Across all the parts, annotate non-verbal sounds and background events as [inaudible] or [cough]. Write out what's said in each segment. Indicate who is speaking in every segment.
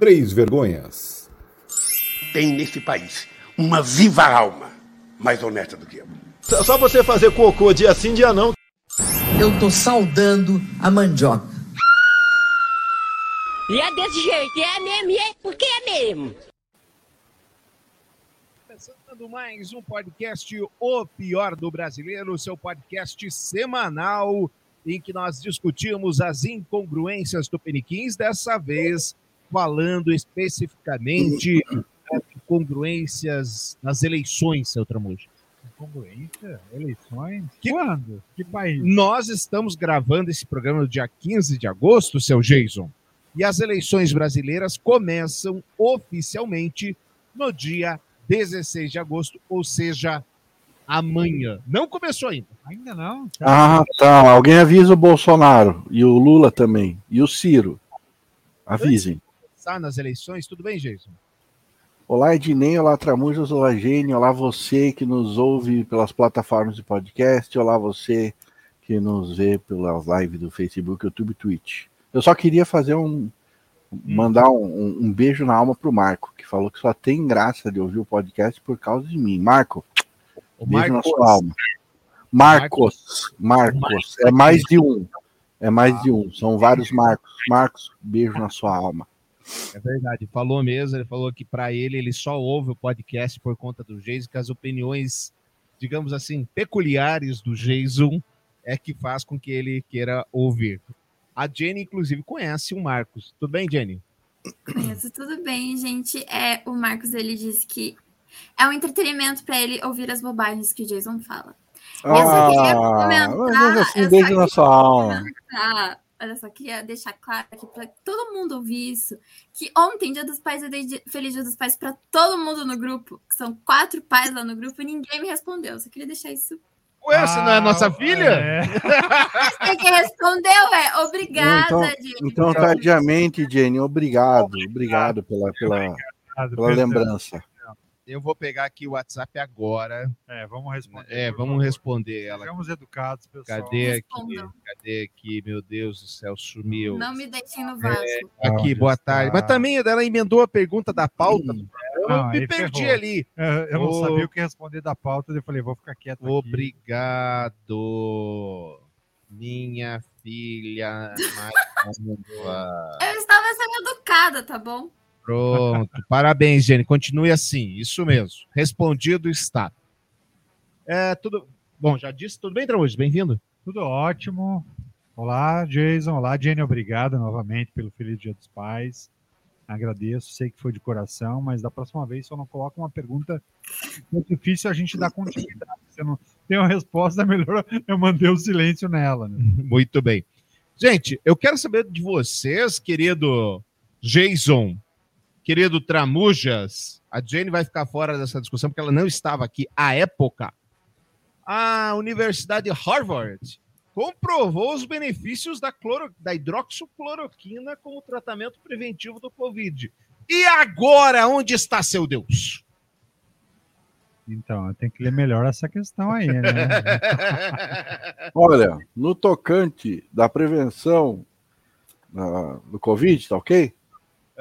Speaker 1: Três Vergonhas.
Speaker 2: Tem nesse país uma viva alma mais honesta do que eu.
Speaker 3: Só você fazer cocô dia sim, dia não.
Speaker 4: Eu tô saudando a mandioca.
Speaker 5: E é desse jeito, é mesmo, é porque é mesmo.
Speaker 6: Começando mais um podcast O Pior do Brasileiro, seu podcast semanal em que nós discutimos as incongruências do Peniquins, dessa vez falando especificamente das incongruências nas eleições, seu Tramujo.
Speaker 7: Incongruência? Eleições?
Speaker 6: Que-
Speaker 7: Quando? Que país?
Speaker 6: Nós estamos gravando esse programa no dia 15 de agosto, seu Jason, e as eleições brasileiras começam oficialmente no dia 16 de agosto, ou seja, amanhã. Não começou ainda.
Speaker 7: Ainda não?
Speaker 8: Ah, tá. Alguém avisa o Bolsonaro e o Lula também. E o Ciro. Avisem.
Speaker 6: Nas eleições, tudo bem, Jason?
Speaker 8: Olá, Ednei. Olá, Tramujas. Olá, Gênio. Olá, você que nos ouve pelas plataformas de podcast. Olá, você que nos vê pelas lives do Facebook, YouTube e Twitch. Eu só queria fazer um. Mandar um, um- beijo na alma pro Marco, que falou que só tem graça de ouvir o podcast por causa de mim. Marco,
Speaker 6: O
Speaker 8: beijo na
Speaker 6: Marcos-
Speaker 8: sua alma. Marcos, Marcos, é mais de um. É mais de um. São vários Marcos. Marcos, beijo na sua alma.
Speaker 6: É verdade, falou mesmo. Ele falou que para ele ele só ouve o podcast por conta do Jason, que as opiniões, digamos assim, peculiares do Jason é que faz com que ele queira ouvir. A Jenny, inclusive, conhece o Marcos. Tudo bem, Jenny?
Speaker 9: Conheço tudo bem, gente. É, o Marcos ele disse que é um entretenimento para ele ouvir as bobagens que o Jason fala. Eu só queria comentar,
Speaker 8: mas assim,
Speaker 9: eu só
Speaker 8: beijo na
Speaker 9: queria
Speaker 8: sua alma.
Speaker 9: Ah, olha só, queria deixar claro aqui para todo mundo ouvir isso, que ontem, Dia dos Pais, eu dei Feliz Dia dos Pais para todo mundo no grupo, que são quatro pais lá no grupo, e ninguém me respondeu. Só queria deixar isso.
Speaker 6: Ué, você não é nossa
Speaker 7: Ah,
Speaker 6: filha?
Speaker 7: é.
Speaker 9: Você que respondeu, é obrigada,
Speaker 8: Então-
Speaker 9: gente.
Speaker 8: Então, tardiamente, Jenny, obrigado. Obrigado pela, pela,
Speaker 7: Obrigado,
Speaker 8: pela lembrança.
Speaker 6: Eu vou pegar aqui o WhatsApp agora.
Speaker 7: É, vamos responder.
Speaker 6: É, vamos
Speaker 7: favor.
Speaker 6: responder ela.
Speaker 7: Sejamos educados, pessoal.
Speaker 6: Cadê aqui? Cadê aqui? Meu Deus do céu, sumiu.
Speaker 9: Não me deixem no Vasco.
Speaker 6: Aqui,
Speaker 7: Onde
Speaker 6: boa tarde. Mas também ela emendou a pergunta da pauta. Eu
Speaker 7: Não,
Speaker 6: me perdi
Speaker 7: ferrou.
Speaker 6: ali.
Speaker 7: É, Eu não sabia o que responder da pauta, eu falei, vou ficar quieto aqui.
Speaker 6: Obrigado, minha filha. [laughs]
Speaker 9: Eu estava sendo educada, tá bom?
Speaker 6: Pronto. Parabéns, Jenny. Continue assim. Isso mesmo. Respondido está. É, tudo. Bom, já disse. Tudo bem, Traújo? Bem-vindo.
Speaker 7: Tudo ótimo. Olá, Jason. Olá, Jenny. Obrigado novamente pelo Feliz Dia dos Pais. Agradeço. Sei que foi de coração, mas da próxima vez só não coloca uma pergunta muito difícil a gente dar continuidade. Se eu não tem uma resposta, é [laughs] melhor eu manter o silêncio nela. Né?
Speaker 6: Muito bem. Gente, eu quero saber de vocês, querido Jason, querido Tramujas. A Jenny vai ficar fora dessa discussão porque ela não estava aqui à época. A Universidade de Harvard comprovou os benefícios da, cloro, da hidroxicloroquina como tratamento preventivo do Covid. E agora, onde está seu Deus?
Speaker 7: Então, eu tenho que ler melhor essa questão aí, né? [laughs]
Speaker 8: Olha, no tocante da prevenção ah, do Covid, tá ok?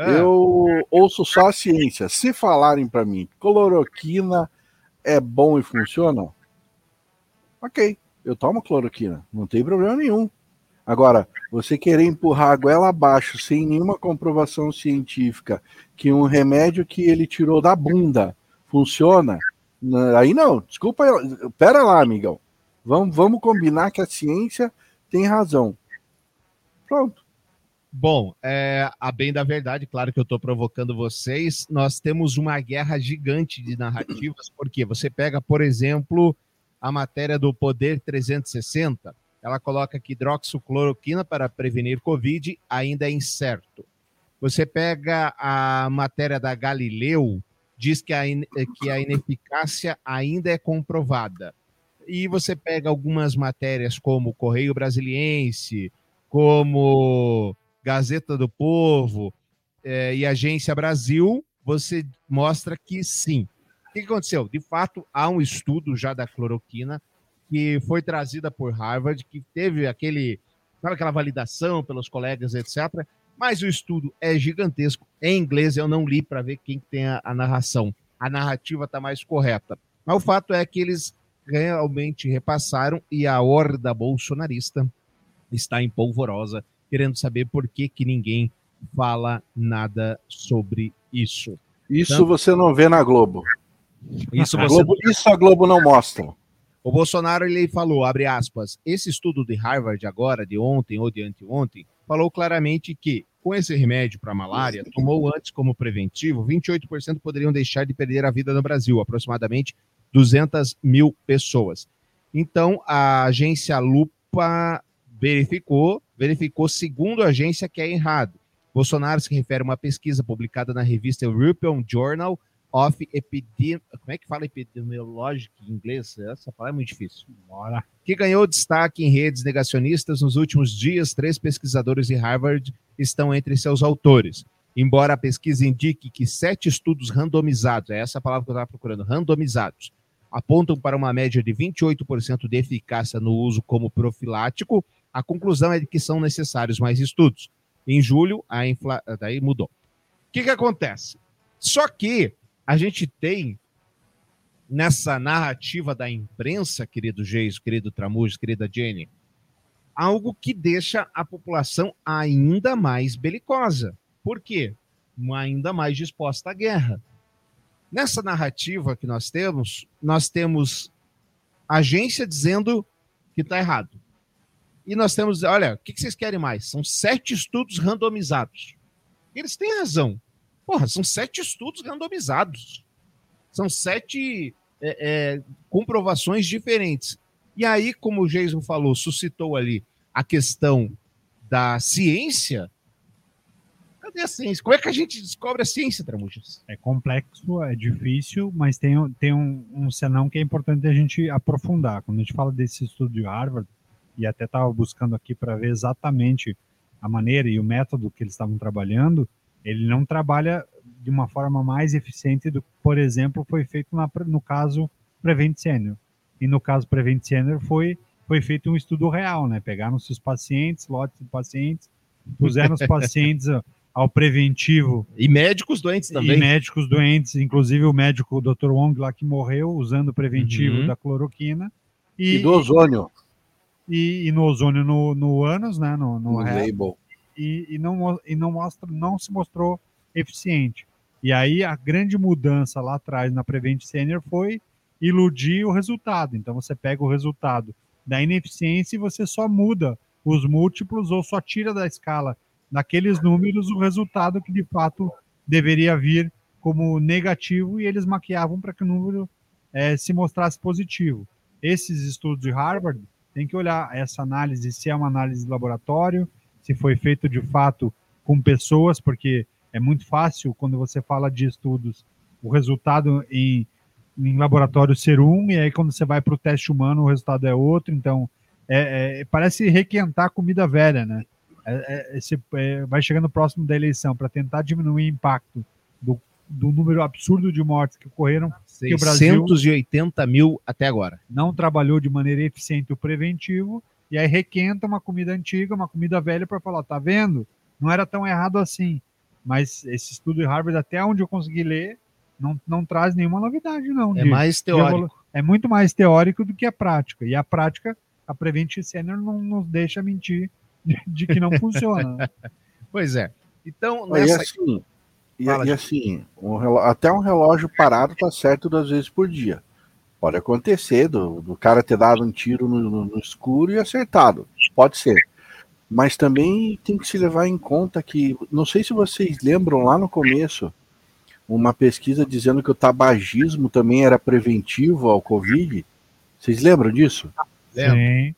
Speaker 6: Ah,
Speaker 8: Eu ouço só a ciência. Se falarem para mim cloroquina é bom e funciona, ok, eu tomo cloroquina, não tem problema nenhum. Agora, você querer empurrar a goela abaixo sem nenhuma comprovação científica que um remédio que ele tirou da bunda funciona, aí não, desculpa, pera lá, amigão. Vamos, vamos combinar que a ciência tem razão. Pronto.
Speaker 6: Bom, é, a bem da verdade, claro que eu estou provocando vocês, nós temos uma guerra gigante de narrativas, porque você pega, por exemplo, a matéria do Poder 360, ela coloca que hidroxicloroquina para prevenir Covid ainda é incerto. Você pega a matéria da Galileu, diz que a, que a ineficácia ainda é comprovada. E você pega algumas matérias como Correio Brasiliense, como Gazeta do Povo eh, e Agência Brasil, você mostra que sim. O que que aconteceu? De fato, há um estudo já da cloroquina que foi trazida por Harvard, que teve aquele, sabe aquela validação pelos colegas, etc. Mas o estudo é gigantesco. Em inglês eu não li para ver quem tem a, a narração. A narrativa está mais correta. Mas o fato é que eles realmente repassaram e a horda bolsonarista está em polvorosa, querendo saber por que, que ninguém fala nada sobre isso.
Speaker 8: Isso
Speaker 6: Então-
Speaker 8: você não vê na Globo.
Speaker 6: Isso
Speaker 8: A
Speaker 6: você
Speaker 8: Globo- Isso a Globo não mostra.
Speaker 6: O Bolsonaro ele falou, abre aspas, esse estudo de Harvard agora, de ontem ou de anteontem, falou claramente que com esse remédio para malária, tomou antes como preventivo, 28% poderiam deixar de perder a vida no Brasil, aproximadamente 200 mil pessoas. Então, a agência Lupa verificou, verificou segundo a agência que é errado. Bolsonaro se refere a uma pesquisa publicada na revista European Journal of Epidem... Como é que fala epidemiologic em inglês? Essa palavra é muito difícil.
Speaker 7: Bora.
Speaker 6: Que ganhou destaque em redes negacionistas nos últimos dias. Três pesquisadores de Harvard estão entre seus autores. Embora a pesquisa indique que sete estudos randomizados, é essa palavra que eu estava procurando, randomizados, apontam para uma média de 28% de eficácia no uso como profilático, a conclusão é de que são necessários mais estudos. Em julho, a infla... daí mudou. O que, que acontece? Só que a gente tem nessa narrativa da imprensa, querido Geiso, querido Tramujas, querida Jenny, algo que deixa a população ainda mais belicosa. Por quê? Ainda mais disposta à guerra. Nessa narrativa que nós temos, nós temos agência dizendo que está errado. E nós temos, olha, o que vocês querem mais? São sete estudos randomizados. Eles têm razão. Porra, são sete estudos randomizados. São sete é, é, comprovações diferentes. E aí, como o Jason falou, suscitou ali a questão da ciência. Cadê a ciência? Como é que a gente descobre a ciência, Tramujas?
Speaker 7: É complexo, é difícil, mas tem, tem um, um senão que é importante a gente aprofundar. Quando a gente fala desse estudo de Harvard, e até estava buscando aqui para ver exatamente a maneira e o método que eles estavam trabalhando, ele não trabalha de uma forma mais eficiente do que, por exemplo, foi feito na- no caso Prevent Senior. E no caso Prevent Senior foi, foi feito um estudo real, né? Pegaram-se os pacientes, lotes de pacientes, puseram os [laughs] pacientes ao preventivo
Speaker 6: E médicos doentes
Speaker 7: e
Speaker 6: também.
Speaker 7: médicos doentes, inclusive o médico o Dr. Wong lá que morreu usando o preventivo
Speaker 6: Uhum.
Speaker 7: da cloroquina
Speaker 8: E,
Speaker 7: e,
Speaker 8: do ozônio,
Speaker 7: e, e no ozônio no, no ânus, né, no, no
Speaker 8: no label.
Speaker 7: e, e não e não mostra, não se mostrou eficiente. E aí a grande mudança lá atrás na Prevent Senior foi iludir o resultado. Então você pega o resultado da ineficiência e você só muda os múltiplos ou só tira da escala daqueles números o resultado que de fato deveria vir como negativo e eles maquiavam para que o número eh, se mostrasse positivo. Esses estudos de Harvard tem que olhar essa análise se é uma análise de laboratório, se foi feito de fato com pessoas, porque é muito fácil quando você fala de estudos o resultado em, em laboratório ser um, e aí quando você vai para o teste humano o resultado é outro, então é- é- parece requentar comida velha, né? É- é- esse- é, vai chegando próximo da eleição para tentar diminuir o impacto do, do número absurdo de mortes que ocorreram, que o Brasil
Speaker 6: 680 mil até agora.
Speaker 7: não trabalhou de maneira eficiente o preventivo, e aí requenta uma comida antiga, uma comida velha, para falar, tá vendo? Não era tão errado assim. Mas esse estudo de Harvard, até onde eu consegui ler, não, não traz nenhuma novidade, não.
Speaker 6: É
Speaker 7: de-
Speaker 6: mais teórico.
Speaker 7: É muito mais teórico do que a prática. E a prática, a Prevent Senior não nos deixa mentir de, de que não funciona. [laughs]
Speaker 6: Pois é. Então, nessa...
Speaker 8: assim, e,
Speaker 6: Fala,
Speaker 8: e assim um relo- até um relógio parado tá certo duas vezes por dia. Pode acontecer do, do cara ter dado um tiro no, no- no escuro e acertado. Pode ser. Mas também tem que se levar em conta que, não sei se vocês lembram lá no começo, uma pesquisa dizendo que o tabagismo também era preventivo ao Covid. Vocês lembram disso?
Speaker 6: Lembro.
Speaker 7: Sim.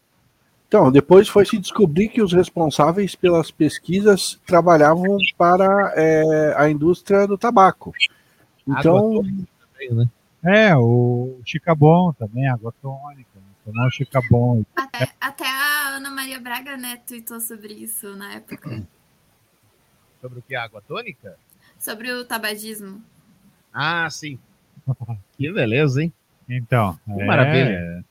Speaker 8: Então, depois foi se descobrir que os responsáveis pelas pesquisas trabalhavam para é, a indústria do tabaco. Então,
Speaker 6: Água também, né?
Speaker 7: É, o Chicabon também, água tônica. né? Tomar o Chicabon.
Speaker 9: Até, até a Ana Maria Braga, né, tweetou sobre isso na época.
Speaker 6: Sobre o que? Água tônica?
Speaker 9: Sobre o tabagismo.
Speaker 6: Ah, sim. Que beleza, hein?
Speaker 7: Então,
Speaker 6: Que
Speaker 7: é,
Speaker 6: maravilha.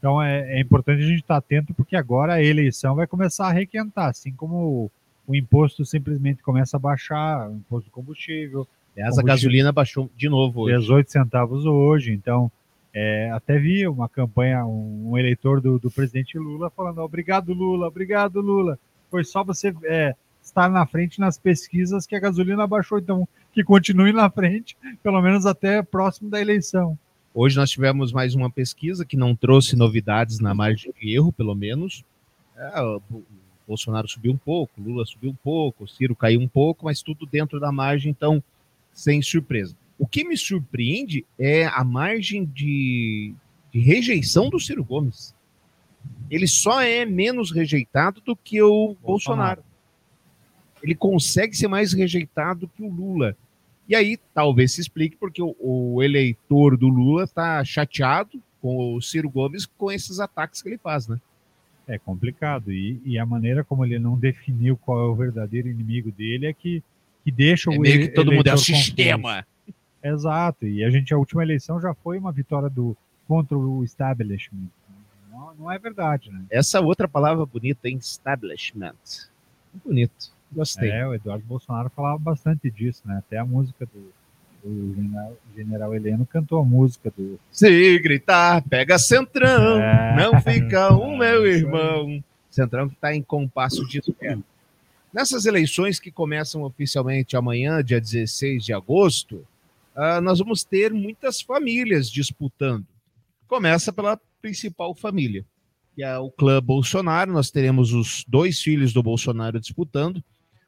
Speaker 7: Então é, é importante a gente estar atento, porque agora a eleição vai começar a requentar, assim como o, o imposto simplesmente começa a baixar, o imposto do combustível.
Speaker 6: Aliás, a gasolina baixou de novo hoje.
Speaker 7: 18 centavos hoje, então é, até vi uma campanha, um, um eleitor do, do, presidente Lula falando obrigado Lula, obrigado Lula, foi só você é, estar na frente nas pesquisas que a gasolina baixou, então que continue na frente, pelo menos até próximo da eleição.
Speaker 6: Hoje nós tivemos mais uma pesquisa que não trouxe novidades na margem de erro, pelo menos. É, o Bolsonaro subiu um pouco, Lula subiu um pouco, Ciro caiu um pouco, mas tudo dentro da margem, então sem surpresa. O que me surpreende é a margem de, de rejeição do Ciro Gomes. Ele só é menos rejeitado do que o Bolsonaro. Bolsonaro. Ele consegue ser mais rejeitado que o Lula. E aí talvez se explique porque o, o eleitor do Lula está chateado com o Ciro Gomes com esses ataques que ele faz, né?
Speaker 7: É complicado. E, e, a maneira como ele não definiu qual é o verdadeiro inimigo dele é que, que deixa
Speaker 6: é
Speaker 7: o
Speaker 6: meio que todo mundo é o sistema.
Speaker 7: Exato, e a gente, a última eleição já foi uma vitória do contra o establishment. Não, não é verdade, né?
Speaker 6: Essa outra palavra bonita, hein? establishment. Bonito, gostei.
Speaker 7: É, o Eduardo Bolsonaro falava bastante disso, né? Até a música do, o general, general, Heleno cantou a música do.
Speaker 6: Se gritar, pega Centrão, é, não fica um [laughs] meu irmão. Centrão que está em compasso de espera. Nessas eleições que começam oficialmente amanhã, dia 16 de agosto, uh, nós vamos ter muitas famílias disputando. Começa pela principal família, que é o clã Bolsonaro. Nós teremos os dois filhos do Bolsonaro disputando.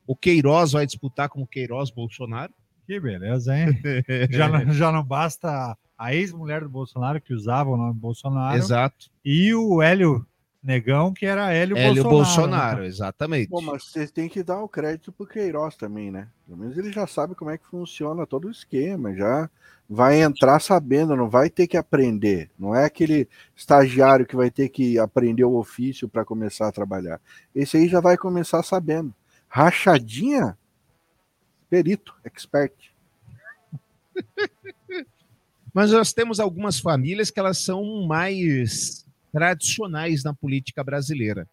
Speaker 6: O Queiroz vai disputar com o Queiroz Bolsonaro.
Speaker 7: Que beleza, hein? [laughs] já, não, já não basta a ex-mulher do Bolsonaro, que usava o nome Bolsonaro.
Speaker 6: Exato.
Speaker 7: E o Hélio Negão, que era Hélio,
Speaker 6: Hélio Bolsonaro. Bolsonaro, exatamente.
Speaker 8: Bom, mas vocês têm que dar o crédito pro Queiroz também, né? Pelo menos ele já sabe como é que funciona todo o esquema, já vai entrar sabendo, não vai ter que aprender. Não é aquele estagiário que vai ter que aprender o ofício para começar a trabalhar. Esse aí já vai começar sabendo. Rachadinha, perito, expert. [laughs]
Speaker 6: Mas nós temos algumas famílias que elas são mais tradicionais na política brasileira.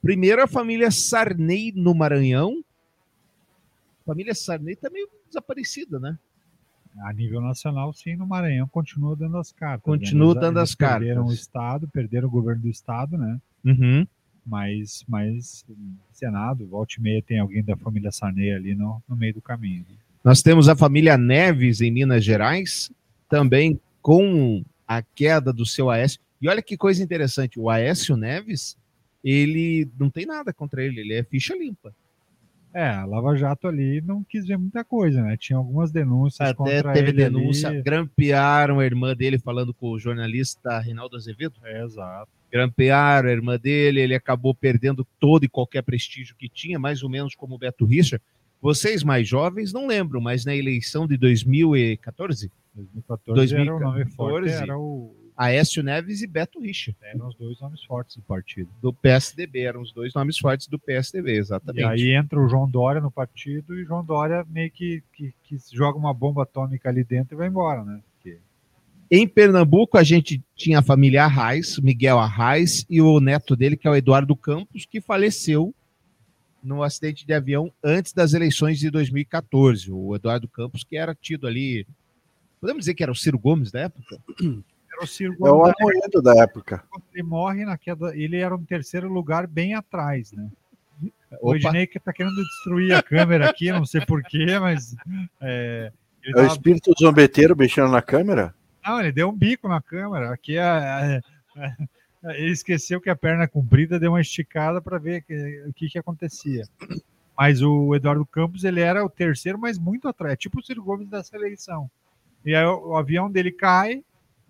Speaker 6: Primeiro, a família Sarney no Maranhão. A família Sarney está meio desaparecida, né?
Speaker 7: A nível nacional, sim, no Maranhão continua dando as cartas.
Speaker 6: Né? Continua né? dando
Speaker 7: eles
Speaker 6: as cartas.
Speaker 7: Perderam o Estado, perderam o governo do Estado, né?
Speaker 6: Uhum.
Speaker 7: Mas, mas Senado, volta e meia, tem alguém da família Sarney ali no, no meio do caminho.
Speaker 6: Nós temos a família Neves em Minas Gerais, também com a queda do seu Aécio. E olha que coisa interessante, o Aécio Neves, ele não tem nada contra ele, ele é ficha limpa.
Speaker 7: É, a Lava Jato ali não quis ver muita coisa, né? Tinha algumas denúncias
Speaker 6: Até
Speaker 7: contra
Speaker 6: teve denúncia,
Speaker 7: ali.
Speaker 6: grampearam a irmã dele falando com o jornalista Reinaldo Azevedo.
Speaker 7: É, exato.
Speaker 6: Grampearam a irmã dele, ele acabou perdendo todo e qualquer prestígio que tinha, mais ou menos como o Beto Richa. Vocês mais jovens não lembram, mas na eleição de 2014,
Speaker 7: 2014, era o nome forte, era o
Speaker 6: Aécio Neves e Beto Richa.
Speaker 7: Eram os dois nomes fortes do partido.
Speaker 6: Do PSDB, eram os dois nomes fortes do PSDB, exatamente.
Speaker 7: E aí entra o João Dória no partido e o João Dória meio que, que, que joga uma bomba atômica ali dentro e vai embora, né?
Speaker 6: Em Pernambuco, a gente tinha a família Arraes, Miguel Arraes, e o neto dele, que é o Eduardo Campos, que faleceu no acidente de avião antes das eleições de 2014. O Eduardo Campos, que era tido ali. Podemos dizer que era o Ciro Gomes da época?
Speaker 7: Era o Ciro
Speaker 8: É o
Speaker 7: Gomes.
Speaker 8: Amoedo da época.
Speaker 7: Ele morre na queda. Ele era um terceiro lugar bem atrás, né? O. Ednei que tá querendo destruir a câmera aqui, não sei porquê, mas. É,
Speaker 8: É o
Speaker 7: tava-
Speaker 8: espírito zombeteiro mexendo na câmera?
Speaker 7: Não, ele deu um bico na câmera. Aqui é, é- é- ele esqueceu que a perna comprida, deu uma esticada para ver que- o que, que acontecia. Mas o Eduardo Campos ele era o terceiro, mas muito atrás, tipo o Ciro Gomes dessa eleição. E aí o, o avião dele cai,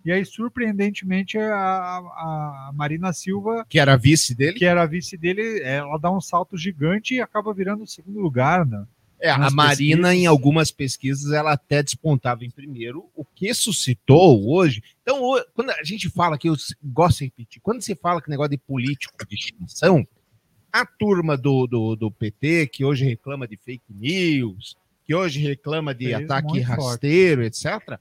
Speaker 7: e aí, surpreendentemente, a, a- a Marina Silva,
Speaker 6: Que era vice dele.
Speaker 7: que era a vice dele, ela dá um salto gigante e acaba virando o segundo lugar, né?
Speaker 6: É, a Marina,
Speaker 7: pesquisas.
Speaker 6: em algumas pesquisas, ela até despontava em primeiro, o que suscitou hoje. Então, quando a gente fala que eu gosto de repetir, quando se fala que negócio de político de extinção, a turma do, do, do PT, que hoje reclama de fake news, que hoje reclama de
Speaker 7: Fez
Speaker 6: ataque
Speaker 7: muito forte.
Speaker 6: rasteiro, etc.,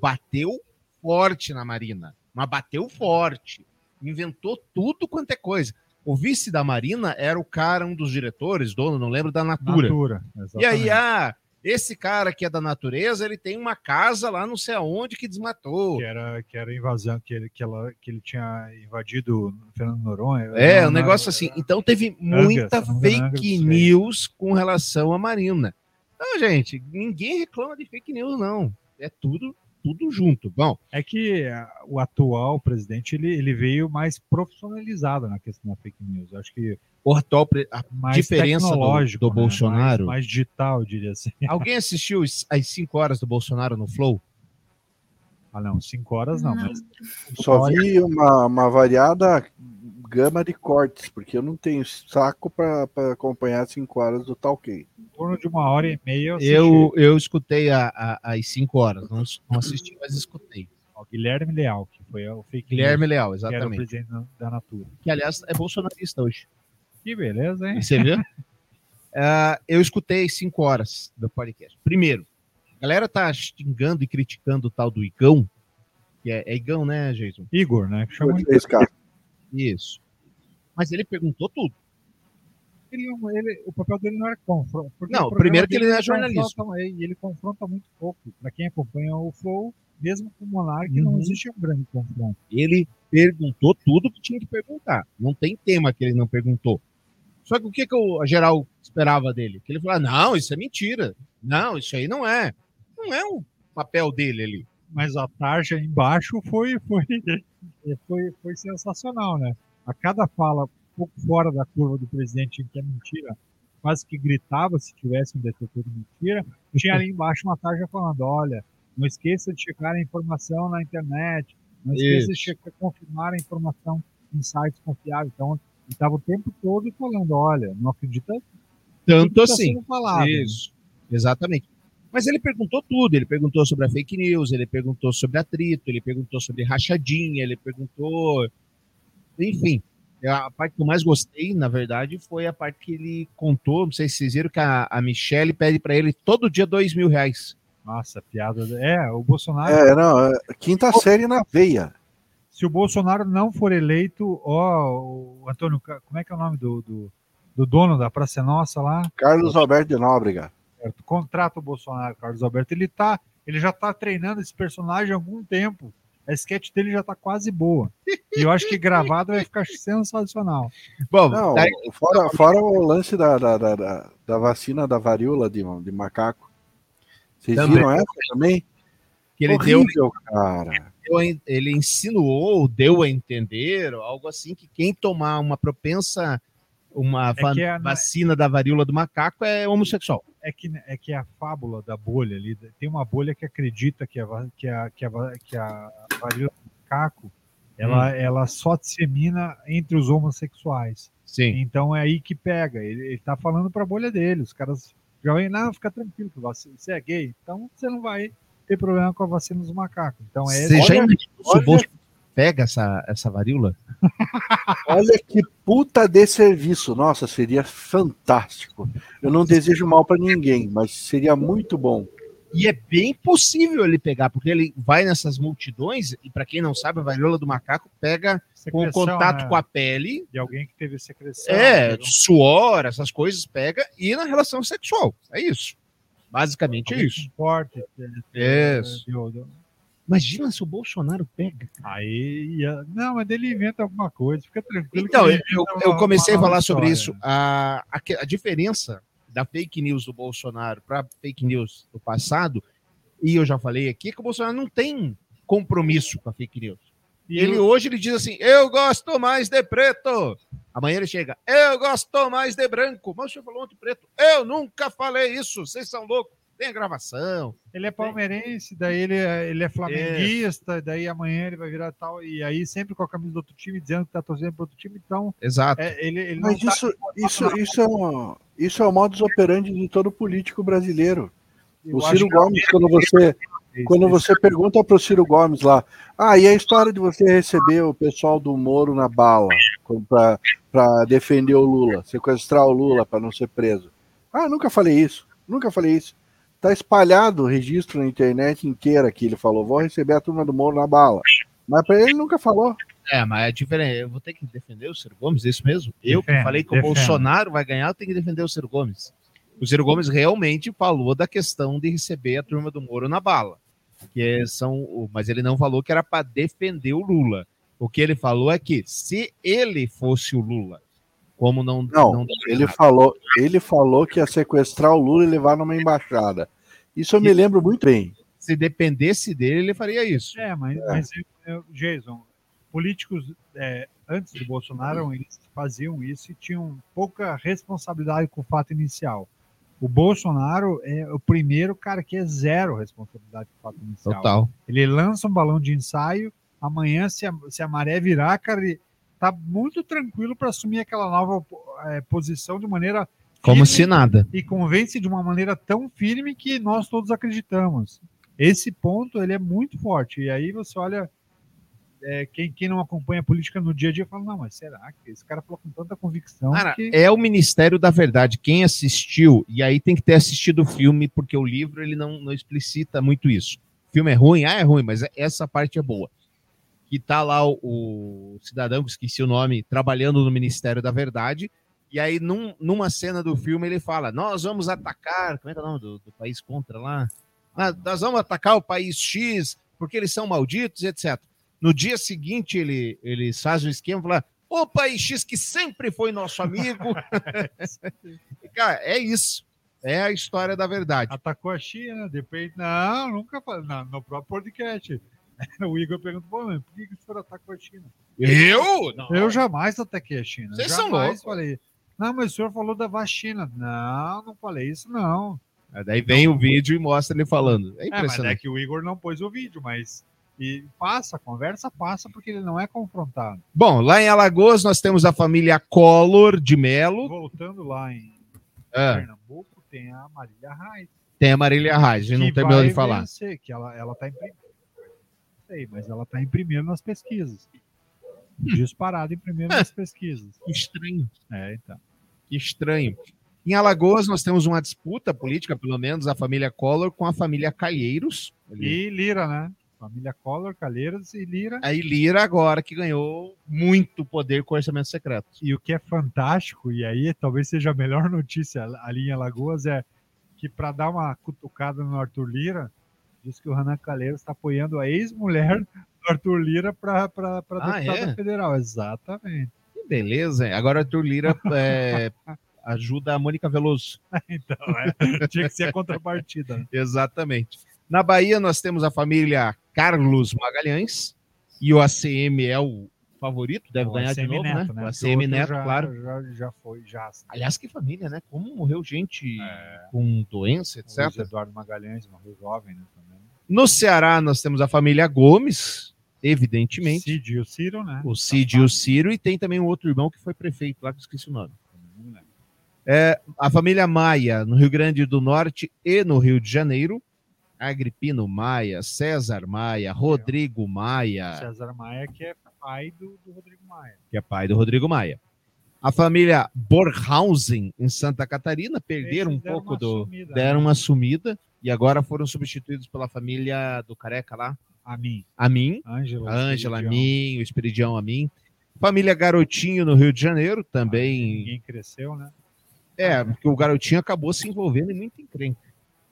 Speaker 6: bateu forte na Marina. Mas bateu forte. Inventou tudo quanto é coisa. O vice da Marina era o cara, um dos diretores, dono, não lembro, da Natura.
Speaker 7: Natura.
Speaker 6: E aí, ah, esse cara que é da natureza, ele tem uma casa lá não sei aonde que desmatou.
Speaker 7: Que era, que era invasão, que ele, que, ela, que ele tinha invadido Fernando Noronha.
Speaker 6: É, um negócio assim. Então teve muita
Speaker 7: engano,
Speaker 6: fake
Speaker 7: Angus,
Speaker 6: news com relação à Marina. Não, gente, ninguém reclama de fake news, não. É tudo, tudo junto. Bom,
Speaker 7: É que ah, o atual presidente ele, ele veio mais profissionalizado na questão da fake news. Eu Acho que
Speaker 6: o atual pre- a
Speaker 7: mais
Speaker 6: diferença do,
Speaker 7: tecnológico,
Speaker 6: do
Speaker 7: né?
Speaker 6: Bolsonaro.
Speaker 7: Mais, mais digital, eu diria assim. [laughs]
Speaker 6: Alguém assistiu as 5 horas do Bolsonaro no Flow?
Speaker 7: Ah, não, cinco horas não,
Speaker 9: Não.
Speaker 7: mas
Speaker 8: Só vi uma, uma variada gama de cortes, porque eu não tenho saco para acompanhar cinco horas do Talkei.
Speaker 7: em torno de uma hora e meia eu.
Speaker 6: Eu, eu escutei a- a- as 5 horas, não, não assisti, mas escutei.
Speaker 7: Ó, Guilherme Leal, que foi o fake
Speaker 6: Guilherme Leal,
Speaker 7: news, que era o
Speaker 6: exatamente.
Speaker 7: presidente da- Natura.
Speaker 6: Que, aliás, é bolsonarista hoje.
Speaker 7: Que beleza, hein?
Speaker 6: Você viu? [laughs] Ah, eu escutei cinco horas do podcast. Primeiro, a galera tá xingando e criticando o tal do Igão, que é, é Igão, né, Jason?
Speaker 7: Igor, né? Que chama
Speaker 8: caras.
Speaker 6: Isso. Mas ele perguntou tudo.
Speaker 7: ele, não- ele- o papel dele não era confronto.
Speaker 6: Não, primeiro que ele não é jornalista.
Speaker 7: E ele confronta muito pouco. Para quem acompanha o Flow, mesmo com o Monark, não
Speaker 6: Uhum.
Speaker 7: existe um grande confronto.
Speaker 6: Ele perguntou tudo que tinha que perguntar. Não tem tema que ele não perguntou. Só que o que, que o a geral esperava dele? Que ele falava, não, isso é mentira. Não, isso aí não é. Não é o papel dele ali.
Speaker 7: Mas a tarja embaixo foi, foi, [laughs] foi, foi sensacional, né? A cada fala um pouco fora da curva do presidente que é mentira, quase que gritava se tivesse um detetor de mentira, tinha ali embaixo uma tarja falando, olha, não esqueça de checar a informação na internet, não esqueça de
Speaker 6: Isso.
Speaker 7: checar, confirmar a informação em sites confiáveis. Então, estava o tempo todo falando, olha, não acredita
Speaker 6: Tanto
Speaker 7: tá
Speaker 6: assim.
Speaker 7: falado.
Speaker 6: Isso, exatamente. Mas ele perguntou tudo. Ele perguntou sobre a fake news, ele perguntou sobre atrito, ele perguntou sobre rachadinha, ele perguntou. Enfim, a parte que eu mais gostei, na verdade, foi a parte que ele contou. Não sei se vocês viram que a, a Michelle pede para ele todo dia dois mil reais.
Speaker 7: Nossa, piada. É, o Bolsonaro.
Speaker 8: É, não, é quinta série na veia.
Speaker 7: Se o Bolsonaro não for eleito, ó, o Antônio, como é que é o nome do, do, do dono da Praça é Nossa lá?
Speaker 8: Carlos Alberto de Nóbrega.
Speaker 7: Certo? Contrata o Bolsonaro, Carlos Alberto. Ele tá, ele já tá treinando esse personagem há algum tempo. A sketch dele já tá quase boa. E eu acho que gravado vai ficar sensacional.
Speaker 6: Bom,
Speaker 8: Não,
Speaker 6: daí-
Speaker 8: fora, fora o lance da, da, da, da- vacina da varíola de, de macaco. Vocês
Speaker 6: Também.
Speaker 8: viram essa também?
Speaker 6: que ele deu,
Speaker 8: Horrível, cara.
Speaker 6: deu a- ele insinuou, deu a entender, algo assim, que quem tomar uma propensa, uma va-
Speaker 7: que é, né?
Speaker 6: vacina da varíola do macaco é homossexual.
Speaker 7: É que, é que a fábula da bolha ali, tem uma bolha que acredita que a, que a, que a, que a varíola do macaco ela,
Speaker 6: Hum.
Speaker 7: ela só dissemina entre os homossexuais.
Speaker 6: Sim.
Speaker 7: Então é aí que pega. Ele, ele tá falando pra bolha dele. Os caras já vêm, não, fica tranquilo, que você, é gay, então você não vai ter problema com a vacina dos macacos. Então é
Speaker 6: Você já imaginou o Bolso pega essa, essa varíola? [laughs]
Speaker 8: Olha que puta de serviço. Nossa, seria fantástico. Eu não desejo mal pra ninguém, mas seria muito bom.
Speaker 6: E é bem possível ele pegar, porque ele vai nessas multidões, e para quem não sabe, a varíola do macaco pega com o
Speaker 7: secreção,
Speaker 6: contato
Speaker 7: né,
Speaker 6: com a pele,
Speaker 7: de alguém que teve secreção.
Speaker 6: é,
Speaker 7: pegou-
Speaker 6: suor, essas coisas, pega, e na relação sexual. É isso. Basicamente é isso.
Speaker 7: com Corte, é,
Speaker 6: Isso. Imagina se o Bolsonaro pega.
Speaker 7: Aí, não, mas ele inventa alguma coisa, fica tranquilo.
Speaker 6: Então, eu, eu- comecei a falar
Speaker 7: história.
Speaker 6: sobre isso. A, a, a diferença da fake news do Bolsonaro para fake news do passado, e eu já falei aqui, é que o Bolsonaro não tem compromisso com a fake news.
Speaker 7: E
Speaker 6: Ele
Speaker 7: eu-
Speaker 6: hoje ele diz assim: eu gosto mais de preto. Amanhã ele chega, eu gosto mais de branco. Mas o senhor falou ontem preto. Eu nunca falei isso, vocês são loucos. Tem a gravação.
Speaker 7: Ele é palmeirense, daí ele é, ele é flamenguista, daí amanhã ele vai virar tal, e aí sempre com a camisa do outro time, dizendo que tá torcendo pro outro time, então
Speaker 6: Exato.
Speaker 7: é, ele, ele não
Speaker 8: Mas
Speaker 7: tá-
Speaker 8: isso, isso, isso, é um, isso é o modus operandi de todo político brasileiro.
Speaker 7: eu
Speaker 8: O Ciro Gomes, quando você, quando você pergunta para o Ciro Gomes lá, ah, e a história de você receber o pessoal do Moro na bala para defender o Lula, sequestrar o Lula para não ser preso? Ah, nunca falei isso, nunca falei isso. Tá espalhado o registro na internet inteira que ele falou, vou receber a turma do Moro na bala. Mas para ele nunca falou.
Speaker 6: É, mas é diferente. Eu vou ter que defender o Ciro Gomes, é isso mesmo? eu que falei que o
Speaker 7: defenda.
Speaker 6: Bolsonaro vai ganhar, eu tenho que defender o Ciro Gomes. O Ciro Gomes realmente falou da questão de receber a turma do Moro na bala. Que é- são, o- mas ele não falou que era para defender o Lula. O que ele falou é que se ele fosse o Lula, como não.
Speaker 8: Não, ele falou, ele falou que ia sequestrar o Lula e levar numa embaixada. Isso eu me lembro muito bem.
Speaker 6: Se dependesse dele, ele faria isso.
Speaker 7: É, mas, mas eu- eu- Jason, políticos é, antes do Bolsonaro, eles faziam isso e tinham pouca responsabilidade com o fato inicial. O Bolsonaro é o primeiro cara que é zero responsabilidade com o fato inicial.
Speaker 6: Total.
Speaker 7: Ele lança um balão de ensaio, amanhã, se a, se a maré virar, cara, ele tá muito tranquilo para assumir aquela nova eh, posição de maneira
Speaker 6: Como se nada.
Speaker 7: e convence de uma maneira tão firme que nós todos acreditamos. Esse ponto ele é muito forte. E aí você olha é, quem, quem não acompanha a política no dia a dia fala, não, mas será que esse cara falou com tanta convicção
Speaker 6: Cara,
Speaker 7: que
Speaker 6: é o Ministério da Verdade. Quem assistiu, e aí tem que ter assistido o filme, porque o livro ele não, não explicita muito isso. O filme é ruim? Ah, é ruim, mas essa parte é boa. Que tá lá o, o cidadão, que esqueci o nome, trabalhando no Ministério da Verdade, e aí num- numa cena do filme ele fala, nós vamos atacar, como é que é o nome do, do país contra lá? Ah, nós vamos atacar o país X, porque eles são malditos, etc. No dia seguinte ele, eles fazem o esquema e falam, o país X que sempre foi nosso amigo. [laughs] Cara, é isso. É a história da verdade.
Speaker 7: atacou a China, depois. Não, nunca falei. Não, no próprio podcast. [laughs] O Igor perguntou, mas por que o senhor atacou a China?
Speaker 6: Eu? Não.
Speaker 7: Eu jamais ataquei a China.
Speaker 6: Vocês são
Speaker 7: jamais
Speaker 6: loucos.
Speaker 7: falei. Não, mas o senhor falou da vacina. Não, não falei isso, não.
Speaker 6: Daí vem o vídeo e mostra ele falando. É
Speaker 7: É, mas é
Speaker 6: impressionante.
Speaker 7: que o Igor não pôs o vídeo, mas. E passa, a conversa passa porque ele não é confrontado.
Speaker 6: Bom, lá em Alagoas nós temos a família Collor de Melo.
Speaker 7: Voltando lá em
Speaker 6: Ah,
Speaker 7: Pernambuco, tem a Marília Reis.
Speaker 6: tem a Marília Reis, a gente não terminou
Speaker 7: vai
Speaker 6: de falar.
Speaker 7: vencer, que ela, ela tá em primeiro. Sei, mas ela tá em primeiro nas pesquisas. Disparado em primeiro nas pesquisas.
Speaker 6: Que estranho.
Speaker 7: É, então.
Speaker 6: Que estranho. Em Alagoas nós temos uma disputa política, pelo menos a família Collor com a família Calheiros.
Speaker 7: E Lira, né? Família Collor, Calheiros e Lira.
Speaker 6: Aí Lira agora que ganhou muito poder com orçamento secreto.
Speaker 7: E o que é fantástico, e aí talvez seja a melhor notícia ali em Alagoas, é que para dar uma cutucada no Arthur Lira, diz que o Renan Calheiros está apoiando a ex-mulher Arthur Lira para
Speaker 6: Ah,
Speaker 7: deputada
Speaker 6: é?
Speaker 7: federal. Exatamente.
Speaker 6: Que beleza. hein? Agora Arthur Lira [laughs] é, ajuda a Mônica Veloso. [laughs]
Speaker 7: Então, é, tinha que ser a contrapartida. né?
Speaker 6: Exatamente. Na Bahia, nós temos a família Carlos Magalhães e o ACM é o favorito, deve
Speaker 7: O
Speaker 6: ganhar de
Speaker 7: ACM
Speaker 6: novo,
Speaker 7: Neto,
Speaker 6: né? O
Speaker 7: O
Speaker 6: ACM Neto,
Speaker 7: já,
Speaker 6: claro.
Speaker 7: Já, já foi, já.
Speaker 6: Aliás, que família, né? Como morreu gente
Speaker 7: É.
Speaker 6: com doença,
Speaker 7: O
Speaker 6: etc.
Speaker 7: Eduardo Magalhães morreu jovem, né? Também.
Speaker 6: No Ceará, nós temos a família Gomes, evidentemente.
Speaker 7: Cid e o Ciro, né?
Speaker 6: O Cid e o Ciro, e tem também um outro irmão que foi prefeito lá, que eu esqueci o nome. É, a família Maia, no Rio Grande do Norte e no Rio de Janeiro. Agripino Maia, César Maia, Rodrigo Maia,
Speaker 7: César Maia, que é pai do, do Rodrigo Maia.
Speaker 6: que é pai do Rodrigo Maia. A família Borhausen, em Santa Catarina, perderam um pouco do.
Speaker 7: sumida,
Speaker 6: deram
Speaker 7: né?
Speaker 6: uma sumida e agora foram substituídos pela família do Careca lá,
Speaker 7: A mim.
Speaker 6: a mim,
Speaker 7: Ângela.
Speaker 6: a Ângela
Speaker 7: Esperidião.
Speaker 6: Min, o Esperidião a mim. Família Garotinho no Rio de Janeiro, também.
Speaker 7: Ninguém cresceu, né?
Speaker 6: É, porque o Garotinho acabou se envolvendo em muito encrenca.